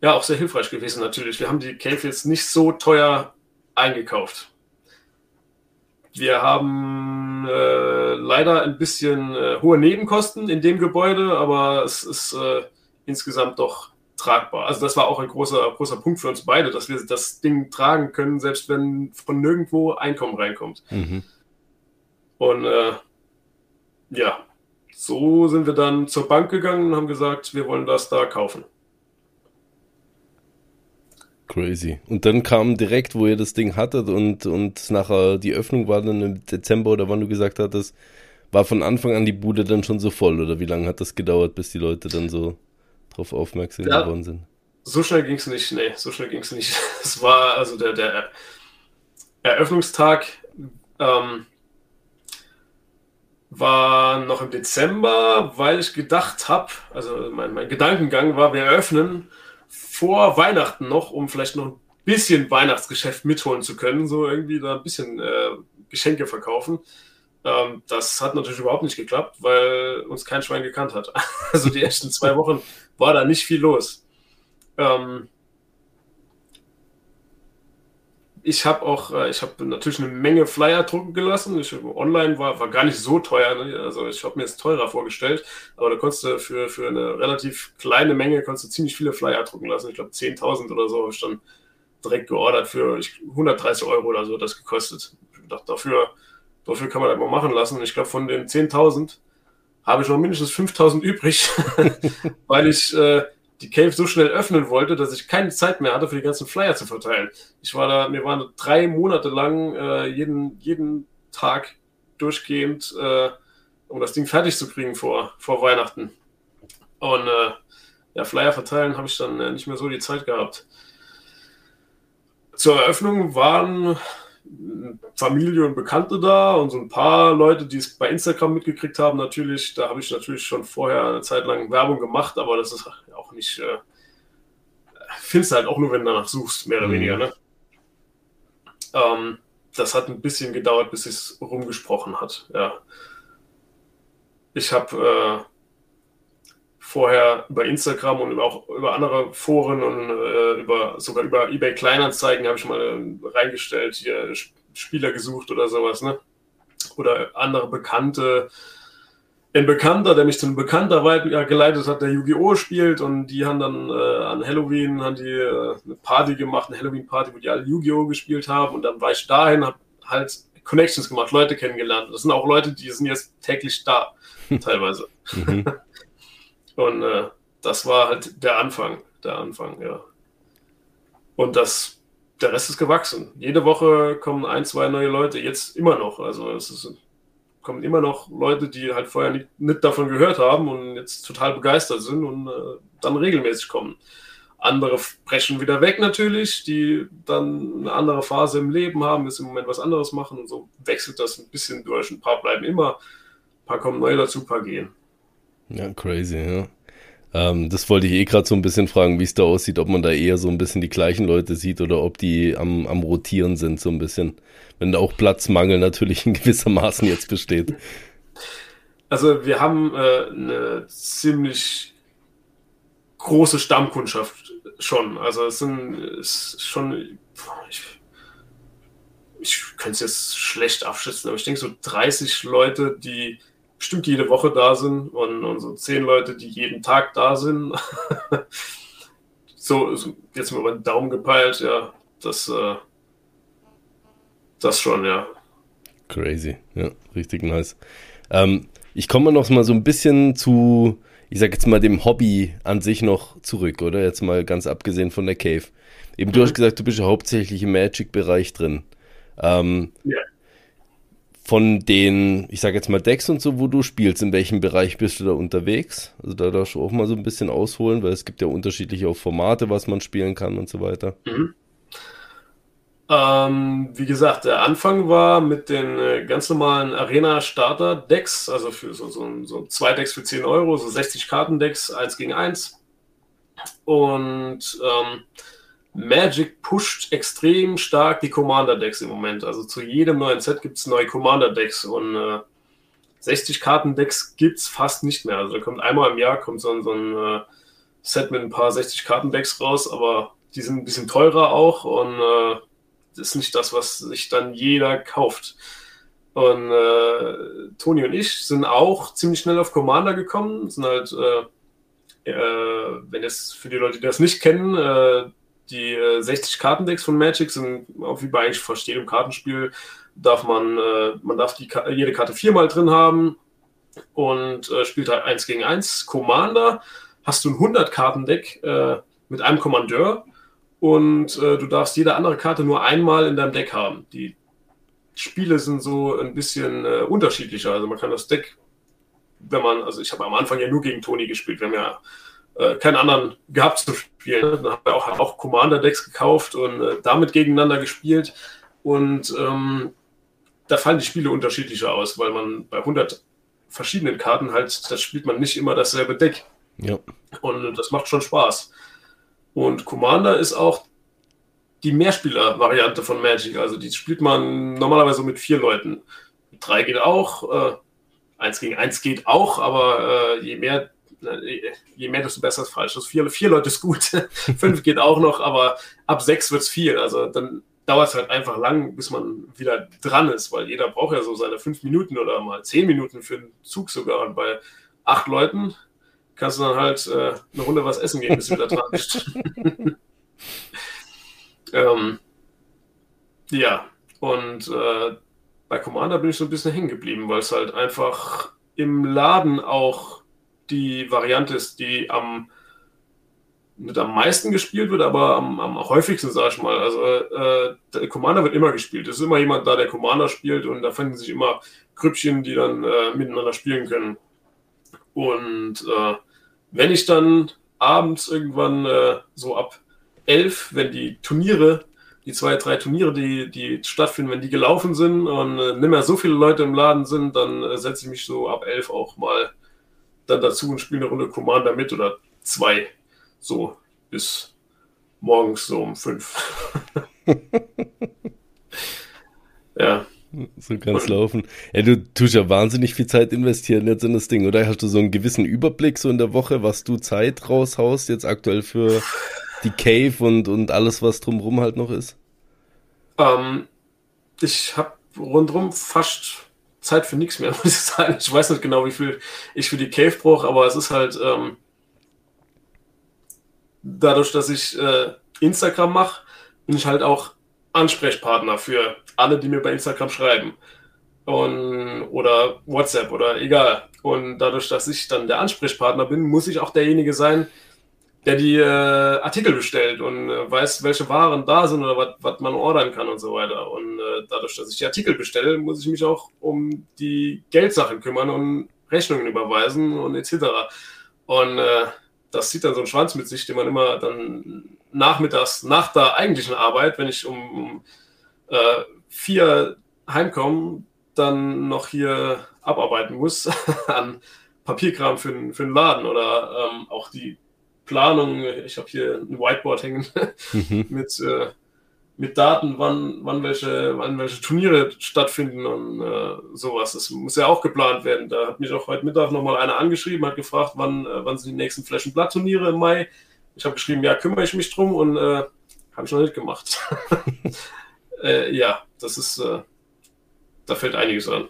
ja auch sehr hilfreich gewesen natürlich. Wir haben die Cave jetzt nicht so teuer eingekauft. Wir haben äh, leider ein bisschen äh, hohe Nebenkosten in dem Gebäude, aber es ist äh, insgesamt doch tragbar. Also das war auch ein großer, großer Punkt für uns beide, dass wir das Ding tragen können, selbst wenn von nirgendwo Einkommen reinkommt. Mhm. Und äh, ja, so sind wir dann zur Bank gegangen und haben gesagt, wir wollen das da kaufen. Crazy. Und dann kam direkt, wo ihr das Ding hattet und, und nachher die Öffnung war dann im Dezember oder wann du gesagt hattest, war von Anfang an die Bude dann schon so voll oder wie lange hat das gedauert, bis die Leute dann so drauf aufmerksam ja, geworden sind. so schnell ging es nicht. Nee, so schnell ging es nicht. Es war also der, der Eröffnungstag ähm, war noch im Dezember, weil ich gedacht habe, also mein, mein Gedankengang war, wir eröffnen vor Weihnachten noch, um vielleicht noch ein bisschen Weihnachtsgeschäft mitholen zu können, so irgendwie da ein bisschen äh, Geschenke verkaufen. Ähm, das hat natürlich überhaupt nicht geklappt, weil uns kein Schwein gekannt hat. Also die ersten zwei Wochen war da nicht viel los. Ähm, ich habe auch, äh, ich habe natürlich eine Menge Flyer drucken gelassen. Ich, online war, war gar nicht so teuer. Ne? Also ich habe mir es teurer vorgestellt, aber da konntest du für, für eine relativ kleine Menge konntest du ziemlich viele Flyer drucken lassen. Ich glaube 10.000 oder so habe ich dann direkt geordert für 130 Euro oder so das gekostet. Ich dachte, dafür, dafür kann man das mal machen lassen. Und ich glaube, von den 10.000 habe ich noch mindestens 5.000 übrig, weil ich äh, die Cave so schnell öffnen wollte, dass ich keine Zeit mehr hatte, für die ganzen Flyer zu verteilen. Ich war da, mir waren drei Monate lang äh, jeden, jeden Tag durchgehend, äh, um das Ding fertig zu kriegen vor, vor Weihnachten. Und äh, ja, Flyer verteilen habe ich dann äh, nicht mehr so die Zeit gehabt. Zur Eröffnung waren Familie und Bekannte da und so ein paar Leute, die es bei Instagram mitgekriegt haben, natürlich. Da habe ich natürlich schon vorher eine Zeit lang Werbung gemacht, aber das ist auch nicht. Äh, findest du halt auch nur, wenn du danach suchst, mehr oder mhm. weniger. Ne? Ähm, das hat ein bisschen gedauert, bis es rumgesprochen hat. Ja. Ich habe äh, vorher über Instagram und auch über andere Foren und äh, über, sogar über eBay Kleinanzeigen habe ich mal äh, reingestellt, hier Spieler gesucht oder sowas, ne? Oder andere Bekannte. Ein Bekannter, der mich zu einem Bekannter geleitet hat, der Yu-Gi-Oh! spielt und die haben dann äh, an Halloween haben die, äh, eine Party gemacht, eine Halloween-Party, wo die alle Yu-Gi-Oh! gespielt haben und dann war ich dahin, habe halt Connections gemacht, Leute kennengelernt. Das sind auch Leute, die sind jetzt täglich da, teilweise. Mhm. und äh, das war halt der Anfang, der Anfang, ja. Und das der Rest ist gewachsen. Jede Woche kommen ein, zwei neue Leute, jetzt immer noch. Also es ist, kommen immer noch Leute, die halt vorher nicht, nicht davon gehört haben und jetzt total begeistert sind und äh, dann regelmäßig kommen. Andere brechen wieder weg natürlich, die dann eine andere Phase im Leben haben, jetzt im Moment was anderes machen und so wechselt das ein bisschen durch. Ein paar bleiben immer, ein paar kommen neu dazu, ein paar gehen. Ja, crazy, ja. Ähm, das wollte ich eh gerade so ein bisschen fragen, wie es da aussieht, ob man da eher so ein bisschen die gleichen Leute sieht oder ob die am, am Rotieren sind, so ein bisschen. Wenn da auch Platzmangel natürlich in gewissermaßen jetzt besteht. Also wir haben äh, eine ziemlich große Stammkundschaft schon. Also es sind es schon, ich, ich könnte es jetzt schlecht abschätzen, aber ich denke so 30 Leute, die bestimmt jede Woche da sind und, und so zehn Leute, die jeden Tag da sind. so, jetzt mal über den Daumen gepeilt, ja, das, äh, das schon, ja. Crazy, ja, richtig nice. Ähm, ich komme noch mal so ein bisschen zu, ich sag jetzt mal, dem Hobby an sich noch zurück, oder? Jetzt mal ganz abgesehen von der Cave. Eben, du mhm. hast gesagt, du bist ja hauptsächlich im Magic-Bereich drin. Ähm, ja von den, ich sage jetzt mal Decks und so, wo du spielst, in welchem Bereich bist du da unterwegs? Also da darfst du auch mal so ein bisschen ausholen, weil es gibt ja unterschiedliche auch Formate, was man spielen kann und so weiter. Mhm. Ähm, wie gesagt, der Anfang war mit den äh, ganz normalen Arena-Starter-Decks, also für so, so, so zwei Decks für 10 Euro, so 60 Karten-Decks, 1 gegen 1. Und ähm, Magic pusht extrem stark die Commander-Decks im Moment. Also zu jedem neuen Set gibt es neue Commander-Decks und äh, 60 Karten-Decks gibt es fast nicht mehr. Also da kommt einmal im Jahr kommt so ein, so ein äh, Set mit ein paar 60 Karten-Decks raus, aber die sind ein bisschen teurer auch und äh, das ist nicht das, was sich dann jeder kauft. Und äh, Toni und ich sind auch ziemlich schnell auf Commander gekommen, sind halt, äh, äh, wenn es für die Leute, die das nicht kennen, äh, die äh, 60 Kartendecks von Magic sind, auch wie bei eigentlich fast jedem Kartenspiel, darf man, äh, man darf die, jede Karte viermal drin haben und äh, spielt halt 1 gegen 1. Commander hast du ein 100-Karten-Deck äh, mit einem Kommandeur und äh, du darfst jede andere Karte nur einmal in deinem Deck haben. Die Spiele sind so ein bisschen äh, unterschiedlicher. Also man kann das Deck, wenn man, also ich habe am Anfang ja nur gegen Toni gespielt, wir haben ja äh, keinen anderen gehabt zu spielen. Dann haben wir auch, auch Commander-Decks gekauft und äh, damit gegeneinander gespielt. Und ähm, da fallen die Spiele unterschiedlicher aus, weil man bei 100 verschiedenen Karten halt, das spielt man nicht immer dasselbe Deck. Ja. Und das macht schon Spaß. Und Commander ist auch die Mehrspieler-Variante von Magic. Also die spielt man normalerweise mit vier Leuten. Drei geht auch, äh, eins gegen eins geht auch, aber äh, je mehr, je mehr, desto besser ist falsch. Also vier, vier Leute ist gut, fünf geht auch noch, aber ab sechs wird es viel. Also dann dauert es halt einfach lang, bis man wieder dran ist, weil jeder braucht ja so seine fünf Minuten oder mal zehn Minuten für einen Zug sogar. Und bei acht Leuten kannst du dann halt äh, eine Runde was essen gehen, bis du wieder dran bist. ähm, ja, und äh, bei Commander bin ich so ein bisschen hängen geblieben, weil es halt einfach im Laden auch die Variante ist, die am mit am meisten gespielt wird, aber am, am häufigsten, sag ich mal. Also äh, der Commander wird immer gespielt. Es ist immer jemand da, der Commander spielt und da finden sich immer Grüppchen, die dann äh, miteinander spielen können. Und äh, wenn ich dann abends irgendwann äh, so ab elf, wenn die Turniere, die zwei, drei Turniere, die, die stattfinden, wenn die gelaufen sind und äh, nicht mehr so viele Leute im Laden sind, dann äh, setze ich mich so ab elf auch mal dann dazu und spiele eine Runde Commander mit oder zwei. So bis morgens so um fünf. ja. So kann es laufen. Ja, du tust ja wahnsinnig viel Zeit investieren jetzt in das Ding, oder? Hast du so einen gewissen Überblick so in der Woche, was du Zeit raushaust jetzt aktuell für die Cave und, und alles, was drumherum halt noch ist? Ähm, ich habe rundherum fast Zeit für nichts mehr, muss ich sagen. Ich weiß nicht genau, wie viel ich für die Cave brauche, aber es ist halt ähm, dadurch, dass ich äh, Instagram mache, bin ich halt auch Ansprechpartner für alle, die mir bei Instagram schreiben. Und, oder WhatsApp oder egal. Und dadurch, dass ich dann der Ansprechpartner bin, muss ich auch derjenige sein, der die äh, Artikel bestellt und äh, weiß, welche Waren da sind oder was man ordern kann und so weiter. Und äh, dadurch, dass ich die Artikel bestelle, muss ich mich auch um die Geldsachen kümmern und Rechnungen überweisen und etc. Und äh, das zieht dann so einen Schwanz mit sich, den man immer dann nachmittags, nach der eigentlichen Arbeit, wenn ich um, äh, vier heimkomme, dann noch hier abarbeiten muss an Papierkram für, für den Laden oder ähm, auch die Planung. Ich habe hier ein Whiteboard hängen mhm. mit, äh, mit Daten, wann, wann, welche, wann welche Turniere stattfinden und äh, sowas. Das muss ja auch geplant werden. Da hat mich auch heute Mittag nochmal einer angeschrieben, hat gefragt, wann, äh, wann sind die nächsten Flash- und Blatt-Turniere im Mai. Ich habe geschrieben, ja, kümmere ich mich drum und äh, habe ich noch nicht gemacht. äh, ja, das ist, äh, da fällt einiges an.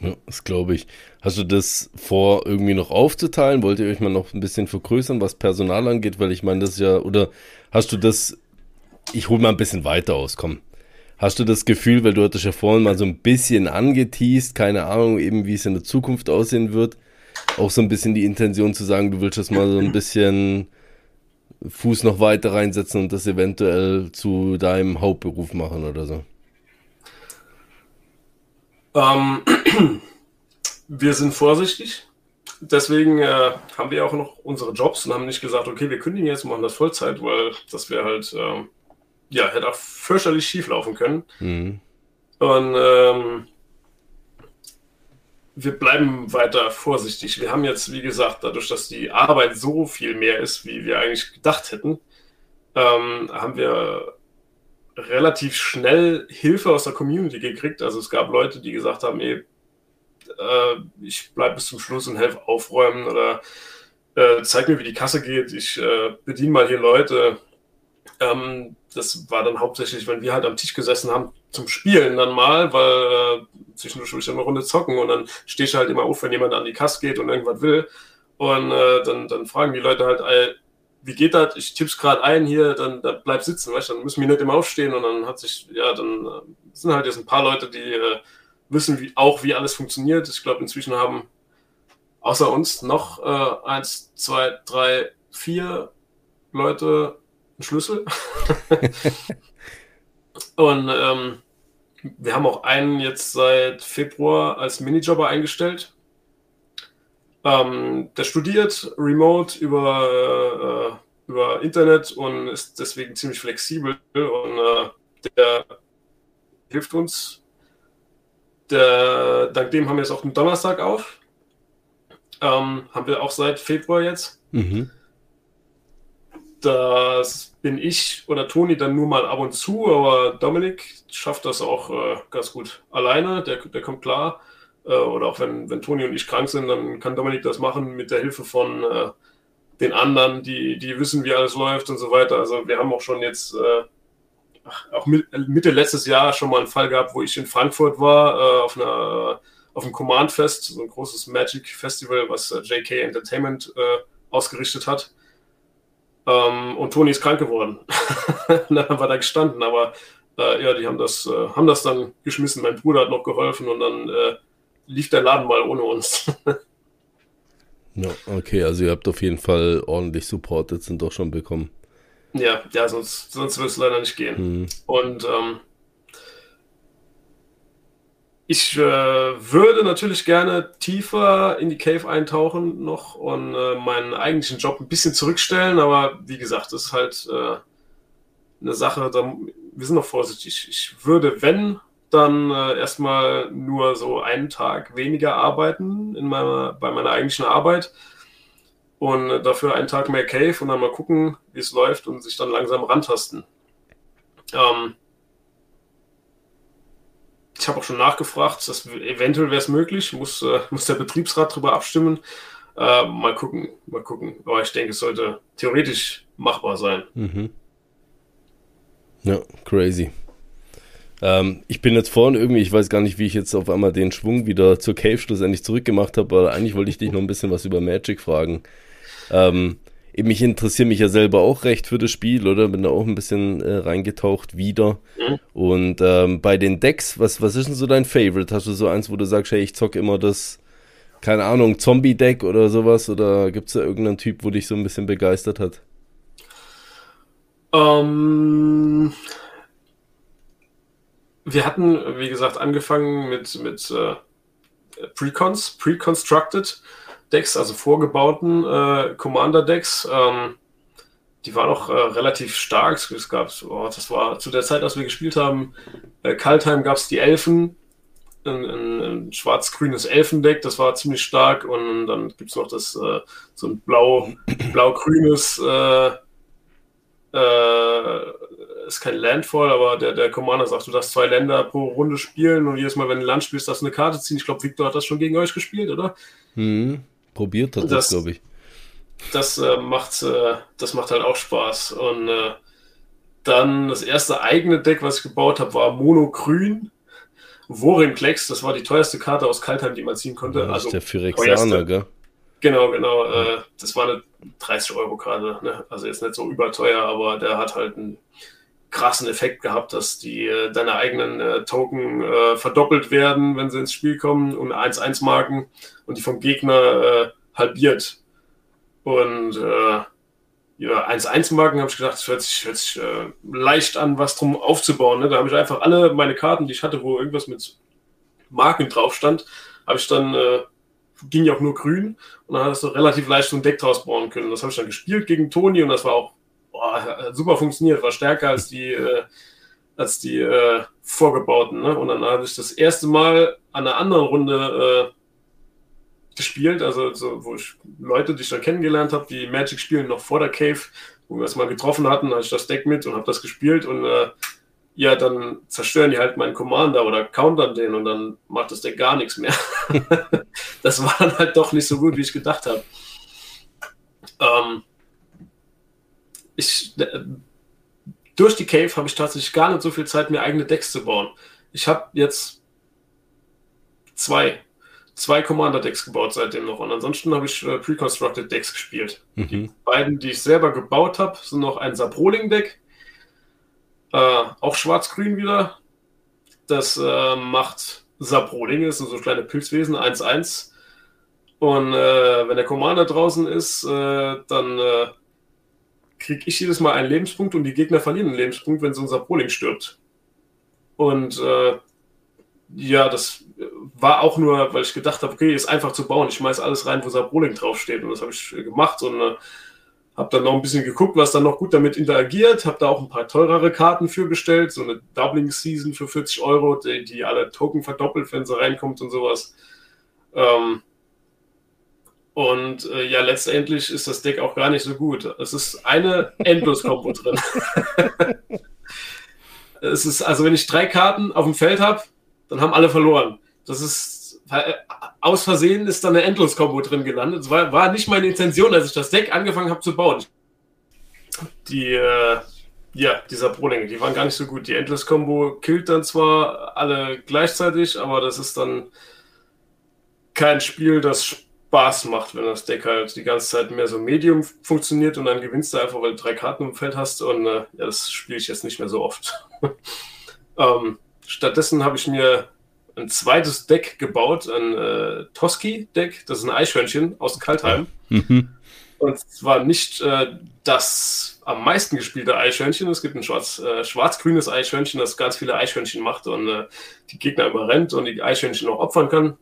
Ja, das glaube ich. Hast du das vor, irgendwie noch aufzuteilen? Wollt ihr euch mal noch ein bisschen vergrößern, was Personal angeht? Weil ich meine, das ist ja, oder hast du das, ich hole mal ein bisschen weiter aus, komm. Hast du das Gefühl, weil du hattest ja vorhin mal so ein bisschen angeteased, keine Ahnung, eben wie es in der Zukunft aussehen wird, auch so ein bisschen die Intention zu sagen, du willst das mal so ein bisschen Fuß noch weiter reinsetzen und das eventuell zu deinem Hauptberuf machen oder so? Ähm, wir sind vorsichtig. Deswegen äh, haben wir auch noch unsere Jobs und haben nicht gesagt, okay, wir kündigen jetzt und machen das Vollzeit, weil das wäre halt, äh, ja, hätte auch fürchterlich schief laufen können. Mhm. Und ähm, wir bleiben weiter vorsichtig. Wir haben jetzt, wie gesagt, dadurch, dass die Arbeit so viel mehr ist, wie wir eigentlich gedacht hätten, ähm, haben wir relativ schnell Hilfe aus der Community gekriegt. Also es gab Leute, die gesagt haben, ey, äh, ich bleibe bis zum Schluss und helfe aufräumen oder äh, zeig mir, wie die Kasse geht. Ich äh, bediene mal hier Leute. Ähm, das war dann hauptsächlich, wenn wir halt am Tisch gesessen haben zum Spielen dann mal, weil äh, zwischendurch will ich eine Runde zocken und dann stehe ich halt immer auf, wenn jemand an die Kasse geht und irgendwas will. Und äh, dann, dann fragen die Leute halt, ey, wie geht das? Ich tipp's gerade ein hier, dann, dann bleib sitzen, weißt du, dann müssen wir nicht immer aufstehen und dann hat sich, ja, dann äh, sind halt jetzt ein paar Leute, die äh, wissen wie, auch, wie alles funktioniert. Ich glaube, inzwischen haben außer uns noch äh, eins, zwei, drei, vier Leute einen Schlüssel. und ähm, wir haben auch einen jetzt seit Februar als Minijobber eingestellt. Ähm, der studiert remote über, äh, über Internet und ist deswegen ziemlich flexibel und äh, der hilft uns. Der, dank dem haben wir jetzt auch den Donnerstag auf. Ähm, haben wir auch seit Februar jetzt. Mhm. Das bin ich oder Toni dann nur mal ab und zu, aber Dominik schafft das auch äh, ganz gut alleine. Der, der kommt klar. Äh, oder auch wenn, wenn Toni und ich krank sind, dann kann Dominik das machen mit der Hilfe von äh, den anderen, die, die wissen, wie alles läuft und so weiter. Also wir haben auch schon jetzt äh, auch Mitte letztes Jahr schon mal einen Fall gehabt, wo ich in Frankfurt war, äh, auf einer auf dem Command Fest, so ein großes Magic Festival, was äh, JK Entertainment äh, ausgerichtet hat. Ähm, und Toni ist krank geworden. dann wir da gestanden, aber ja, die haben das, haben das dann geschmissen. Mein Bruder hat noch geholfen und dann lief der Laden mal ohne uns. ja, okay, also ihr habt auf jeden Fall ordentlich Support jetzt sind doch schon bekommen. Ja, ja, sonst, sonst wird es leider nicht gehen. Mhm. Und ähm, ich äh, würde natürlich gerne tiefer in die Cave eintauchen noch und äh, meinen eigentlichen Job ein bisschen zurückstellen, aber wie gesagt, das ist halt äh, eine Sache, da, wir sind noch vorsichtig. Ich würde, wenn, dann äh, erstmal nur so einen Tag weniger arbeiten in meiner, bei meiner eigentlichen Arbeit und dafür einen Tag mehr Cave und dann mal gucken, wie es läuft und sich dann langsam rantasten. Ähm, ich habe auch schon nachgefragt, dass eventuell wäre es möglich, muss, äh, muss der Betriebsrat darüber abstimmen. Äh, mal gucken, mal gucken. Aber ich denke, es sollte theoretisch machbar sein. Mhm. Ja, crazy. Ähm, ich bin jetzt vorhin irgendwie, ich weiß gar nicht, wie ich jetzt auf einmal den Schwung wieder zur Cave schlussendlich zurückgemacht habe, aber eigentlich wollte ich dich noch ein bisschen was über Magic fragen. Ähm, ich interessiere mich ja selber auch recht für das Spiel, oder? Bin da auch ein bisschen äh, reingetaucht wieder. Mhm. Und ähm, bei den Decks, was, was ist denn so dein Favorite? Hast du so eins, wo du sagst, hey, ich zock immer das, keine Ahnung, Zombie-Deck oder sowas? Oder gibt es da irgendeinen Typ, wo dich so ein bisschen begeistert hat? Ähm, wir hatten, wie gesagt, angefangen mit, mit äh, Precons, Pre-Constructed. Decks, also vorgebauten äh, Commander-Decks. Ähm, die waren auch äh, relativ stark. Es gab, oh, das war zu der Zeit, als wir gespielt haben, bei Kaltheim gab es die Elfen, ein, ein, ein schwarz-grünes Elfendeck, das war ziemlich stark. Und dann gibt es noch das äh, so ein blau, blau-grünes äh, äh, ist kein Landfall, aber der, der Commander sagt, du darfst zwei Länder pro Runde spielen und jedes Mal, wenn du ein Land spielst, darfst du eine Karte ziehen. Ich glaube, Victor hat das schon gegen euch gespielt, oder? Mhm probiert hat, das, glaube ich. Das äh, macht, äh, das macht halt auch Spaß. Und äh, dann das erste eigene Deck, was ich gebaut habe, war Mono Grün. Worin Klecks, das war die teuerste Karte aus Kaltheim, die man ziehen konnte. Ja, also der Phyrexianer, gell? Genau, genau. Äh, das war eine 30-Euro-Karte. Ne? Also jetzt nicht so überteuer, aber der hat halt einen krassen Effekt gehabt, dass die äh, deine eigenen äh, Token äh, verdoppelt werden, wenn sie ins Spiel kommen und 1-1-Marken und die vom Gegner äh, halbiert. Und äh, ja, 1-1-Marken habe ich gedacht, das hört sich, hört sich leicht an, was drum aufzubauen. Ne? Da habe ich einfach alle meine Karten, die ich hatte, wo irgendwas mit Marken drauf stand, habe ich dann, ging ja auch nur grün und dann hast du relativ leicht so ein Deck draus bauen können. Das habe ich dann gespielt gegen Toni und das war auch boah, super funktioniert, war stärker als die, äh, als die äh, vorgebauten. Ne? Und dann habe ich das erste Mal an einer anderen Runde äh, gespielt, also so, wo ich Leute, die ich dann kennengelernt habe, die Magic spielen noch vor der Cave, wo wir es mal getroffen hatten, hatte ich das Deck mit und habe das gespielt und äh, ja, dann zerstören die halt meinen Commander oder countern den und dann macht das Deck gar nichts mehr. das war dann halt doch nicht so gut, wie ich gedacht habe. Ähm, ich, äh, durch die Cave habe ich tatsächlich gar nicht so viel Zeit, mir eigene Decks zu bauen. Ich habe jetzt zwei, zwei Commander-Decks gebaut seitdem noch. Und ansonsten habe ich äh, Pre-Constructed Decks gespielt. Mhm. Die beiden, die ich selber gebaut habe, sind noch ein Sabroling-Deck. Äh, auch schwarz-grün wieder. Das äh, macht Sabroling, das sind so kleine Pilzwesen, 1-1. Und äh, wenn der Commander draußen ist, äh, dann kriege ich jedes Mal einen Lebenspunkt und die Gegner verlieren einen Lebenspunkt, wenn so unser Proling stirbt. Und äh, ja, das war auch nur, weil ich gedacht habe, okay, ist einfach zu bauen. Ich schmeiß alles rein, wo Sabroling draufsteht. Und das habe ich gemacht und äh, habe dann noch ein bisschen geguckt, was dann noch gut damit interagiert. Habe da auch ein paar teurere Karten für bestellt. So eine Doubling Season für 40 Euro, die, die alle Token verdoppelt, wenn sie reinkommt und sowas. Ähm, und äh, ja, letztendlich ist das Deck auch gar nicht so gut. Es ist eine Endlos-Kombo drin. es ist, also wenn ich drei Karten auf dem Feld habe, dann haben alle verloren. Das ist äh, aus Versehen ist da eine Endlos-Kombo drin gelandet. Das war, war nicht meine Intention, als ich das Deck angefangen habe zu bauen. Die, äh, ja, dieser Prolinge, die waren gar nicht so gut. Die Endless-Kombo killt dann zwar alle gleichzeitig, aber das ist dann kein Spiel, das Spaß macht, wenn das Deck halt die ganze Zeit mehr so Medium funktioniert und dann gewinnst du einfach, weil du drei Karten im Feld hast und äh, ja, das spiele ich jetzt nicht mehr so oft. ähm, stattdessen habe ich mir ein zweites Deck gebaut, ein äh, Toski-Deck, das ist ein Eichhörnchen aus Kaltheim. Mhm. Und zwar nicht äh, das am meisten gespielte Eichhörnchen. Es gibt ein schwarz, äh, schwarz-grünes Eichhörnchen, das ganz viele Eichhörnchen macht und äh, die Gegner überrennt und die Eichhörnchen auch opfern kann.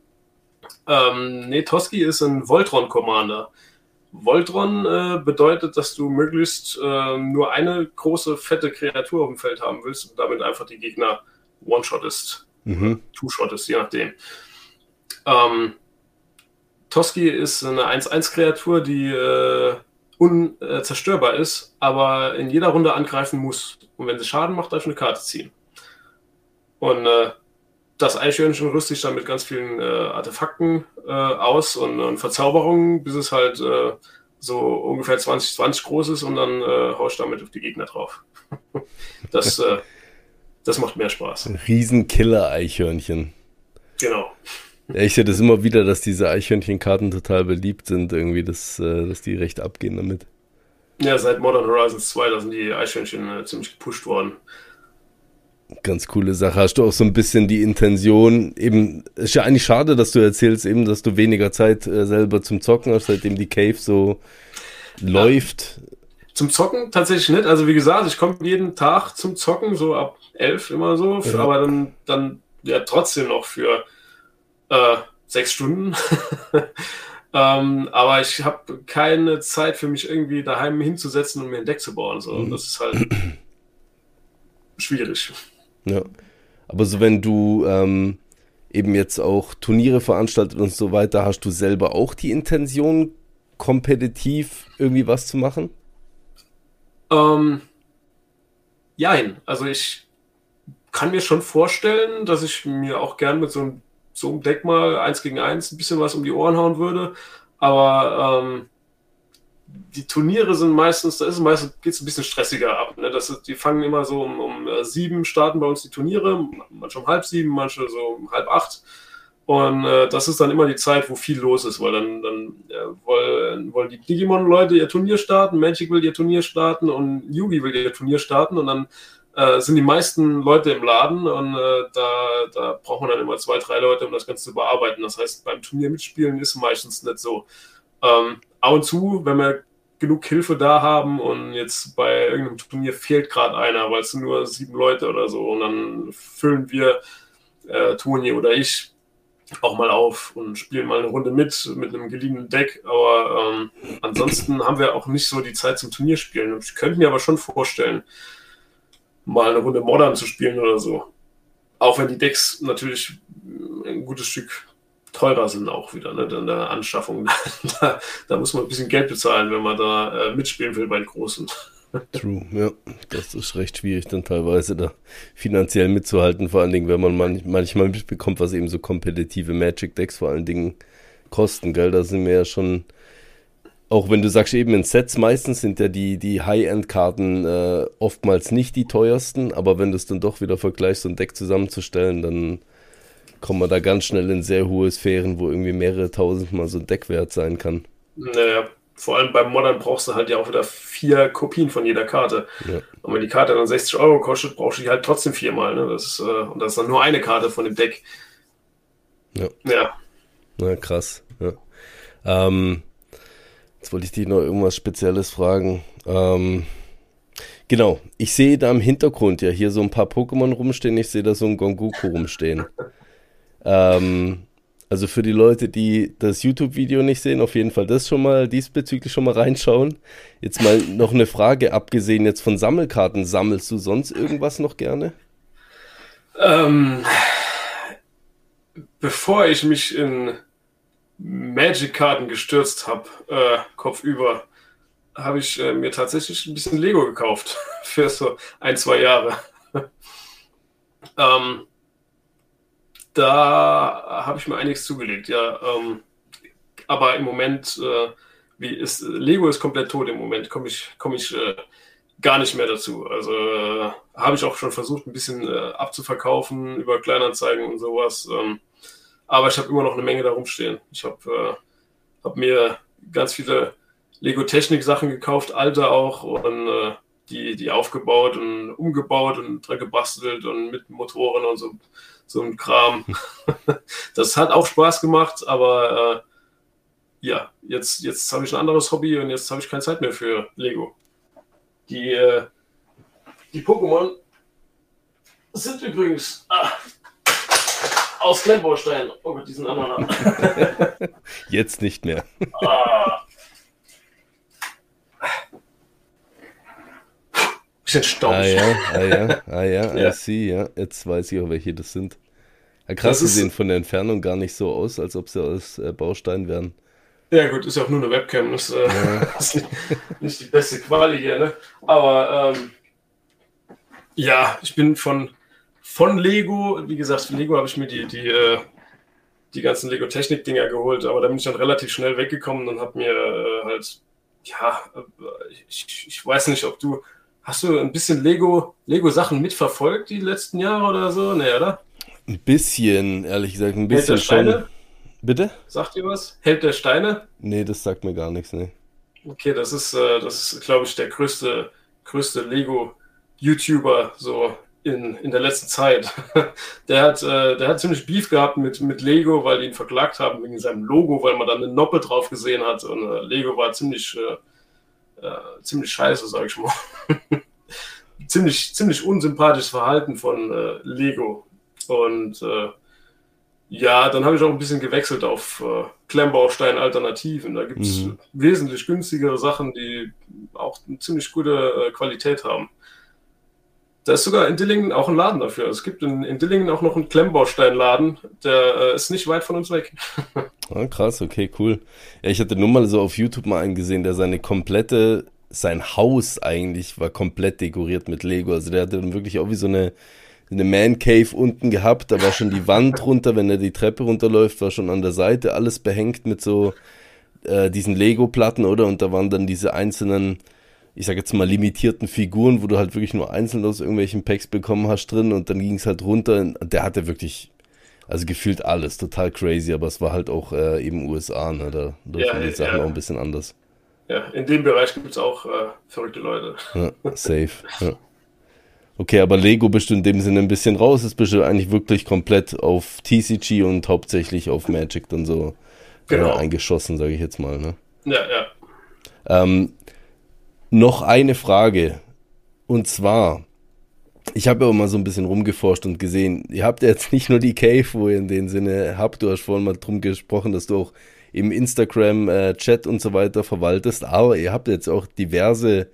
Ähm, nee, Toski ist ein Voltron-Commander. Voltron äh, bedeutet, dass du möglichst äh, nur eine große, fette Kreatur auf dem Feld haben willst und damit einfach die Gegner one-shottest. Mhm. Two-shottest, je nachdem. Ähm, Toski ist eine 1-1-Kreatur, die äh, unzerstörbar ist, aber in jeder Runde angreifen muss. Und wenn sie Schaden macht, darf ich eine Karte ziehen. Und äh, das Eichhörnchen rüste ich dann mit ganz vielen äh, Artefakten äh, aus und, und, Verzauberungen, bis es halt äh, so ungefähr 20, 20 groß ist und dann äh, haue ich damit auf die Gegner drauf. das, äh, das macht mehr Spaß. Ein Riesenkiller-Eichhörnchen. Genau. Ja, ich sehe das immer wieder, dass diese Eichhörnchenkarten total beliebt sind, irgendwie, dass, äh, dass die recht abgehen damit. Ja, seit Modern Horizons 2, da sind die Eichhörnchen ziemlich gepusht worden. Ganz coole Sache. Hast du auch so ein bisschen die Intention, eben, ist ja eigentlich schade, dass du erzählst eben, dass du weniger Zeit äh, selber zum Zocken hast, seitdem die Cave so ja. läuft. Zum Zocken tatsächlich nicht. Also wie gesagt, ich komme jeden Tag zum Zocken, so ab elf immer so, ja. aber dann, dann ja trotzdem noch für äh, sechs Stunden. ähm, aber ich habe keine Zeit für mich irgendwie daheim hinzusetzen und mir ein Deck zu bauen. So. Mhm. Das ist halt schwierig. Ja. Aber so, wenn du ähm, eben jetzt auch Turniere veranstaltet und so weiter, hast du selber auch die Intention, kompetitiv irgendwie was zu machen? Ähm, jein. Also ich kann mir schon vorstellen, dass ich mir auch gern mit so einem, so einem Deck mal eins gegen eins ein bisschen was um die Ohren hauen würde. Aber ähm, die Turniere sind meistens, da ist es meistens, geht es ein bisschen stressiger ab. Das ist, die fangen immer so um, um äh, sieben, starten bei uns die Turniere, manche um halb sieben, manche so um halb acht. Und äh, das ist dann immer die Zeit, wo viel los ist, weil dann, dann äh, wollen, wollen die Digimon-Leute ihr Turnier starten, Magic will ihr Turnier starten und Yugi will ihr Turnier starten und dann äh, sind die meisten Leute im Laden und äh, da, da braucht man dann immer zwei, drei Leute, um das Ganze zu bearbeiten. Das heißt, beim Turnier mitspielen ist meistens nicht so. Ähm, ab und zu, wenn wir genug Hilfe da haben und jetzt bei irgendeinem Turnier fehlt gerade einer, weil es nur sieben Leute oder so und dann füllen wir, äh, Toni oder ich, auch mal auf und spielen mal eine Runde mit, mit einem geliehenen Deck, aber ähm, ansonsten haben wir auch nicht so die Zeit zum Turnierspielen. Ich könnte mir aber schon vorstellen, mal eine Runde Modern zu spielen oder so. Auch wenn die Decks natürlich ein gutes Stück teurer sind auch wieder, ne, in der Anschaffung. da, da, muss man ein bisschen Geld bezahlen, wenn man da äh, mitspielen will bei den Großen. True, ja. Das ist recht schwierig, dann teilweise da finanziell mitzuhalten, vor allen Dingen, wenn man man manchmal mitbekommt, was eben so kompetitive Magic-Decks vor allen Dingen kosten, gell? Da sind wir ja schon, auch wenn du sagst, eben in Sets meistens sind ja die, die High-End-Karten äh, oftmals nicht die teuersten, aber wenn du es dann doch wieder vergleichst, so ein Deck zusammenzustellen, dann kommt man da ganz schnell in sehr hohe Sphären, wo irgendwie mehrere tausend Mal so ein Deckwert sein kann. Naja, vor allem beim Modern brauchst du halt ja auch wieder vier Kopien von jeder Karte. Ja. Und wenn die Karte dann 60 Euro kostet, brauchst du die halt trotzdem viermal. Ne? Das ist, äh, und das ist dann nur eine Karte von dem Deck. Ja. Ja. Na, krass. Ja. Ähm, jetzt wollte ich dich noch irgendwas Spezielles fragen. Ähm, genau, ich sehe da im Hintergrund ja hier so ein paar Pokémon rumstehen. Ich sehe da so ein Gongoku rumstehen. Ähm, also für die Leute, die das YouTube-Video nicht sehen, auf jeden Fall das schon mal diesbezüglich schon mal reinschauen. Jetzt mal noch eine Frage, abgesehen jetzt von Sammelkarten, sammelst du sonst irgendwas noch gerne? Ähm, bevor ich mich in Magic-Karten gestürzt habe, äh, kopfüber, habe ich äh, mir tatsächlich ein bisschen Lego gekauft für so ein, zwei Jahre. ähm, da habe ich mir einiges zugelegt, ja. Ähm, aber im Moment, äh, wie ist, Lego ist komplett tot im Moment, komme ich, komm ich äh, gar nicht mehr dazu. Also äh, habe ich auch schon versucht, ein bisschen äh, abzuverkaufen über Kleinanzeigen und sowas. Ähm, aber ich habe immer noch eine Menge da rumstehen. Ich habe äh, hab mir ganz viele Lego-Technik-Sachen gekauft, alte auch, und äh, die, die aufgebaut und umgebaut und dran gebastelt und mit Motoren und so, so ein Kram. das hat auch Spaß gemacht, aber äh, ja, jetzt, jetzt habe ich ein anderes Hobby und jetzt habe ich keine Zeit mehr für Lego. Die, äh, die Pokémon sind übrigens ah, aus Klemmbaustein. Oh Gott, die sind anderen. jetzt nicht mehr. ah. Bisschen Staub. Ah ja, ah ja, ah ja, ja. I see, ja. Jetzt weiß ich auch, welche das sind. Ja, krass, sie sehen von der Entfernung gar nicht so aus, als ob sie aus äh, Baustein wären. Ja gut, ist ja auch nur eine Webcam, das äh, ja. ist nicht, nicht, die beste Quali hier, ne? Aber ähm, ja, ich bin von, von Lego, wie gesagt, von Lego habe ich mir die, die, äh, die ganzen Lego-Technik-Dinger geholt, aber da bin ich dann relativ schnell weggekommen und habe mir äh, halt, ja, äh, ich, ich weiß nicht, ob du Hast du ein bisschen Lego, Lego-Sachen mitverfolgt die letzten Jahre oder so? Nee, oder? Ein bisschen, ehrlich gesagt, ein bisschen schon. Bitte? Sagt ihr was? Held der Steine? Nee, das sagt mir gar nichts, nee. Okay, das ist, äh, das ist, glaube ich, der größte, größte Lego-YouTuber so in, in der letzten Zeit. der hat, äh, der hat ziemlich Beef gehabt mit, mit Lego, weil die ihn verklagt haben wegen seinem Logo, weil man dann eine Noppe drauf gesehen hat. Und äh, Lego war ziemlich, äh, ziemlich scheiße, sag ich mal. ziemlich, ziemlich unsympathisches Verhalten von äh, Lego. Und äh, ja, dann habe ich auch ein bisschen gewechselt auf äh, Klemmbaustein-Alternativen. Da gibt es mhm. wesentlich günstigere Sachen, die auch eine ziemlich gute äh, Qualität haben. Da ist sogar in Dillingen auch ein Laden dafür. Es gibt in, in Dillingen auch noch einen Klemmbaustein-Laden, der äh, ist nicht weit von uns weg. ah, krass, okay, cool. Ja, ich hatte nur mal so auf YouTube mal einen gesehen, der seine komplette, sein Haus eigentlich war komplett dekoriert mit Lego. Also der hatte dann wirklich auch wie so eine, eine Man Cave unten gehabt. Da war schon die Wand runter, wenn er die Treppe runterläuft, war schon an der Seite alles behängt mit so äh, diesen Lego-Platten, oder? Und da waren dann diese einzelnen ich sage jetzt mal, limitierten Figuren, wo du halt wirklich nur einzeln aus irgendwelchen Packs bekommen hast drin und dann ging es halt runter. Der hatte wirklich, also gefühlt alles, total crazy, aber es war halt auch äh, eben USA, ne? Da, da ja, die Sachen ja. auch ein bisschen anders. Ja, in dem Bereich gibt es auch äh, verrückte Leute. Ja, safe. ja. Okay, aber Lego bist du in dem Sinne ein bisschen raus, ist bist du eigentlich wirklich komplett auf TCG und hauptsächlich auf Magic dann so äh, genau. äh, eingeschossen, sage ich jetzt mal. Ne? Ja, ja. Ähm, noch eine Frage. Und zwar, ich habe ja auch mal so ein bisschen rumgeforscht und gesehen, ihr habt ja jetzt nicht nur die Cave, wo ihr in dem Sinne habt, du hast vorhin mal drum gesprochen, dass du auch im Instagram äh, und so weiter verwaltest, aber ihr habt jetzt auch diverse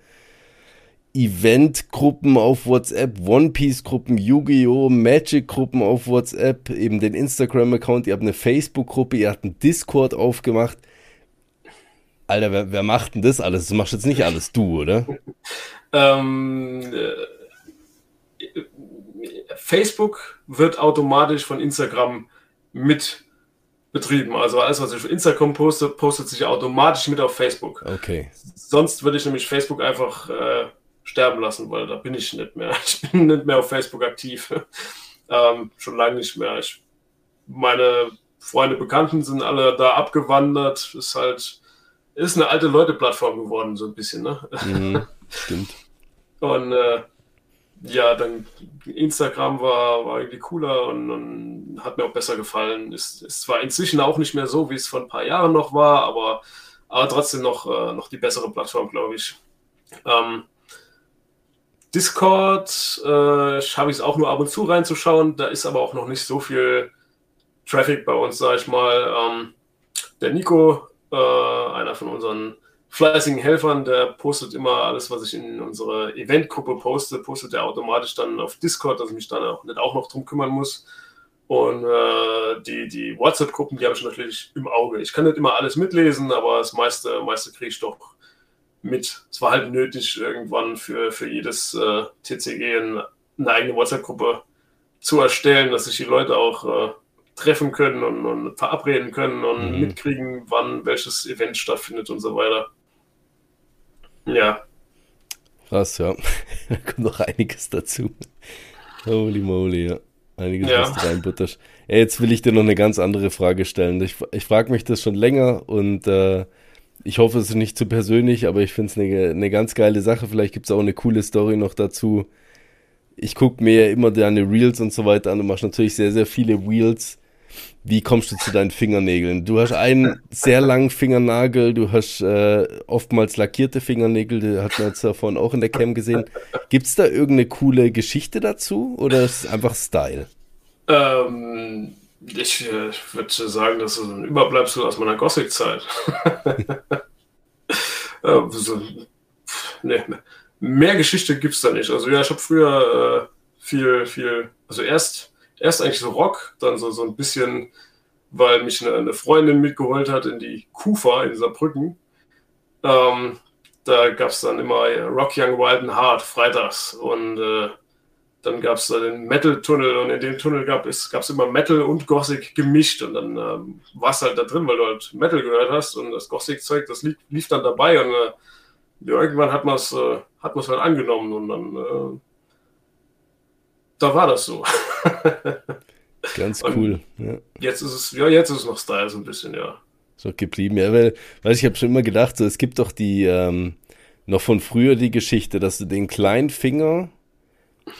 Event-Gruppen auf WhatsApp, One Piece-Gruppen, Yu-Gi-Oh!, Magic-Gruppen auf WhatsApp, eben den Instagram-Account, ihr habt eine Facebook-Gruppe, ihr habt einen Discord aufgemacht. Alter, wer, wer, macht denn das alles? Das machst jetzt nicht alles du, oder? ähm, äh, Facebook wird automatisch von Instagram mit betrieben. Also alles, was ich auf Instagram poste, postet sich automatisch mit auf Facebook. Okay. Sonst würde ich nämlich Facebook einfach äh, sterben lassen, weil da bin ich nicht mehr. Ich bin nicht mehr auf Facebook aktiv. ähm, schon lange nicht mehr. Ich, meine Freunde, Bekannten sind alle da abgewandert. Ist halt ist eine alte Leute-Plattform geworden, so ein bisschen, ne? Mhm, stimmt. Und äh, ja, dann Instagram war, war irgendwie cooler und, und, hat mir auch besser gefallen. Ist, ist zwar inzwischen auch nicht mehr so, wie es vor ein paar Jahren noch war, aber, aber trotzdem noch, äh, noch die bessere Plattform, glaube ich. Ähm, Discord äh, habe ich es auch nur ab und zu reinzuschauen. Da ist aber auch noch nicht so viel Traffic bei uns, sage ich mal. Ähm, der Nico, äh, einer von unseren fleißigen Helfern, der postet immer alles, was ich in unsere Eventgruppe poste, postet er automatisch dann auf Discord, dass ich mich dann auch nicht auch noch drum kümmern muss. Und äh, die, die WhatsApp-Gruppen, die habe ich natürlich im Auge. Ich kann nicht immer alles mitlesen, aber das meiste, meiste kriege ich doch mit. Es war halt nötig, irgendwann für, für jedes äh, TCG eine, eine eigene WhatsApp-Gruppe zu erstellen, dass sich die Leute auch äh, treffen können und, und, verabreden können und mhm. mitkriegen, wann welches Event stattfindet und so weiter. Ja. Krass, ja. da kommt noch einiges dazu. Holy moly, ja. Einiges, ja. was du reinbutterst. Ja, jetzt will ich dir noch eine ganz andere Frage stellen. Ich, ich frage mich das schon länger und äh, ich hoffe, es ist nicht zu persönlich, aber ich finde es eine, eine ganz geile Sache. Vielleicht gibt es auch eine coole Story noch dazu. Ich gucke mir ja immer deine Reels und so weiter an. Du machst natürlich sehr, sehr viele Reels. Wie kommst du zu deinen Fingernägeln? Du hast einen sehr langen Fingernagel, du hast äh, oftmals lackierte Fingernägel, die hat man jetzt davon auch in der Cam gesehen. Gibt es da irgendeine coole Geschichte dazu oder ist es einfach Style? Ähm, ich, äh, würde sagen, das ist ein Überbleibsel aus meiner Gothic-Zeit. äh, so, nee, mehr Geschichte gibt es da nicht. Also ja, ich habe früher äh, viel, viel, also erst, erst eigentlich so Rock, dann so, so ein bisschen, weil mich eine, eine Freundin mitgeholt hat in die Kufa in Saarbrücken. Ähm, da gab es dann immer Rock Young Wild and Hard freitags. Und äh, dann gab es da den Metal-Tunnel. Und in dem Tunnel gab es immer Metal und Gothic gemischt. Und dann ähm, warst halt da drin, weil du halt Metal gehört hast. Und das Gothic-Zeug, das lief, lief, dann dabei. Und äh, irgendwann hat man es äh, halt angenommen. Und dann äh, da war das so. Ganz cool. Ja. Jetzt ist es, ja, jetzt ist es noch Style so ein bisschen, ja. So geblieben, ja, weil, weil ich habe schon immer gedacht, so, es gibt doch die, ähm, noch von früher die Geschichte, dass du den kleinen Finger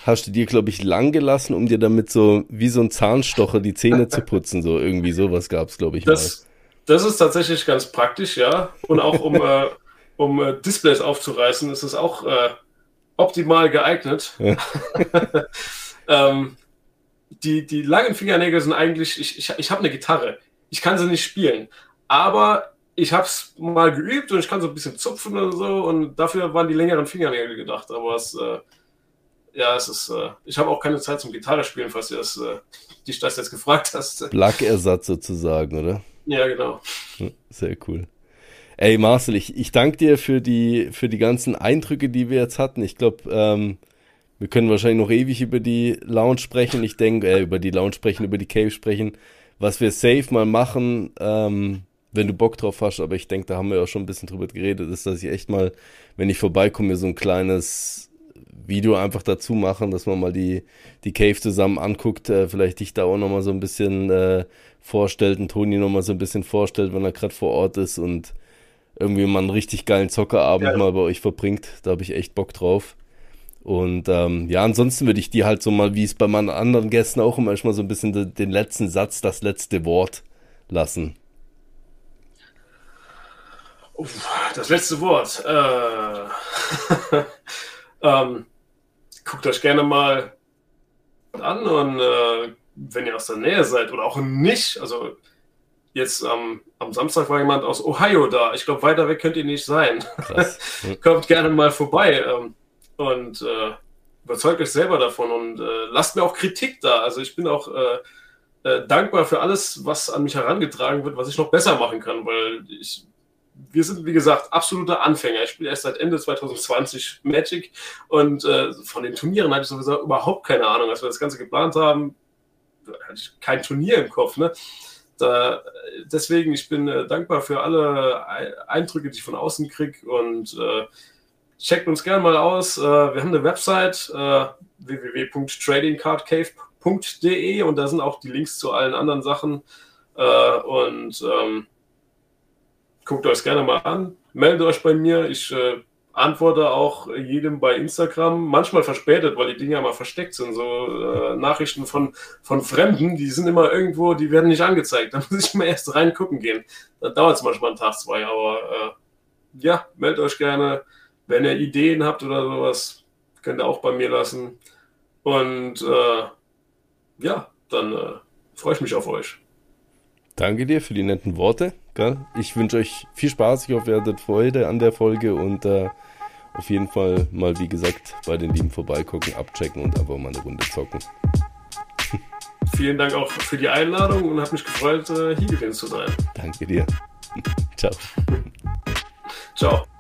hast du dir, glaube ich, lang gelassen, um dir damit so wie so ein Zahnstocher die Zähne zu putzen. So irgendwie sowas gab es, glaube ich. Das, mal. das ist tatsächlich ganz praktisch, ja. Und auch um, äh, um äh, Displays aufzureißen, ist es auch äh, optimal geeignet. Ähm, die, die langen Fingernägel sind eigentlich, ich, ich, ich habe eine Gitarre. Ich kann sie nicht spielen. Aber ich habe es mal geübt und ich kann so ein bisschen zupfen oder so. Und dafür waren die längeren Fingernägel gedacht. Aber es äh, ja, es ist, äh, ich habe auch keine Zeit zum Gitarre spielen, falls du das, äh, dich das jetzt gefragt hast. Plug-Ersatz sozusagen, oder? Ja, genau. Sehr cool. Ey, Marcel, ich, ich danke dir für die, für die ganzen Eindrücke, die wir jetzt hatten. Ich glaube, ähm, wir können wahrscheinlich noch ewig über die Lounge sprechen. Ich denke, äh, über die Lounge sprechen, über die Cave sprechen. Was wir safe mal machen, ähm, wenn du Bock drauf hast, aber ich denke, da haben wir ja schon ein bisschen drüber geredet, ist, dass ich echt mal, wenn ich vorbeikomme, mir so ein kleines Video einfach dazu machen, dass man mal die, die Cave zusammen anguckt, äh, vielleicht dich da auch nochmal so ein bisschen äh, vorstellt und Toni nochmal so ein bisschen vorstellt, wenn er gerade vor Ort ist und irgendwie mal einen richtig geilen Zockerabend ja. mal bei euch verbringt. Da habe ich echt Bock drauf. Und ähm, ja, ansonsten würde ich dir halt so mal, wie es bei meinen anderen Gästen auch immer mal so ein bisschen de, den letzten Satz, das letzte Wort lassen. Das letzte Wort. Äh, ähm, guckt euch gerne mal an und äh, wenn ihr aus der Nähe seid oder auch nicht, also jetzt ähm, am Samstag war jemand aus Ohio da. Ich glaube, weiter weg könnt ihr nicht sein. Kommt gerne mal vorbei ähm, und äh, überzeugt euch selber davon und äh, lasst mir auch Kritik da. Also ich bin auch äh, äh, dankbar für alles, was an mich herangetragen wird, was ich noch besser machen kann, weil ich wir sind, wie gesagt, absolute Anfänger. Ich spiele erst seit Ende 2020 Magic und äh, von den Turnieren hatte ich sowieso überhaupt keine Ahnung. Als wir das Ganze geplant haben, hatte ich kein Turnier im Kopf. Ne? Da, deswegen, ich bin äh, dankbar für alle Eindrücke, die ich von außen kriege und checkt uns gerne mal aus. Äh, wir haben eine Website äh, www.tradingcardcave.de und da sind auch die Links zu allen anderen Sachen. Äh, und ähm, guckt euch gerne mal an, meldet euch bei mir. Ich äh, antworte auch jedem bei Instagram, manchmal verspätet, weil die Dinge ja mal versteckt sind. So äh, Nachrichten von, von Fremden, die sind immer irgendwo, die werden nicht angezeigt. Da muss ich mal erst reingucken gehen. Da dauert es manchmal einen Tag, zwei, aber äh, ja, meldet euch gerne. Wenn ihr Ideen habt oder sowas, könnt ihr auch bei mir lassen. Und äh, ja, dann äh, freue ich mich auf euch. Danke dir für die netten Worte. Ich wünsche euch viel Spaß. Ich hoffe, ihr hattet Freude an der Folge und äh, auf jeden Fall mal, wie gesagt, bei den Lieben vorbeigucken, abchecken und einfach mal eine Runde zocken. Vielen Dank auch für die Einladung und hat mich gefreut, äh, hier gewesen zu sein. Danke dir. Ciao. Ciao.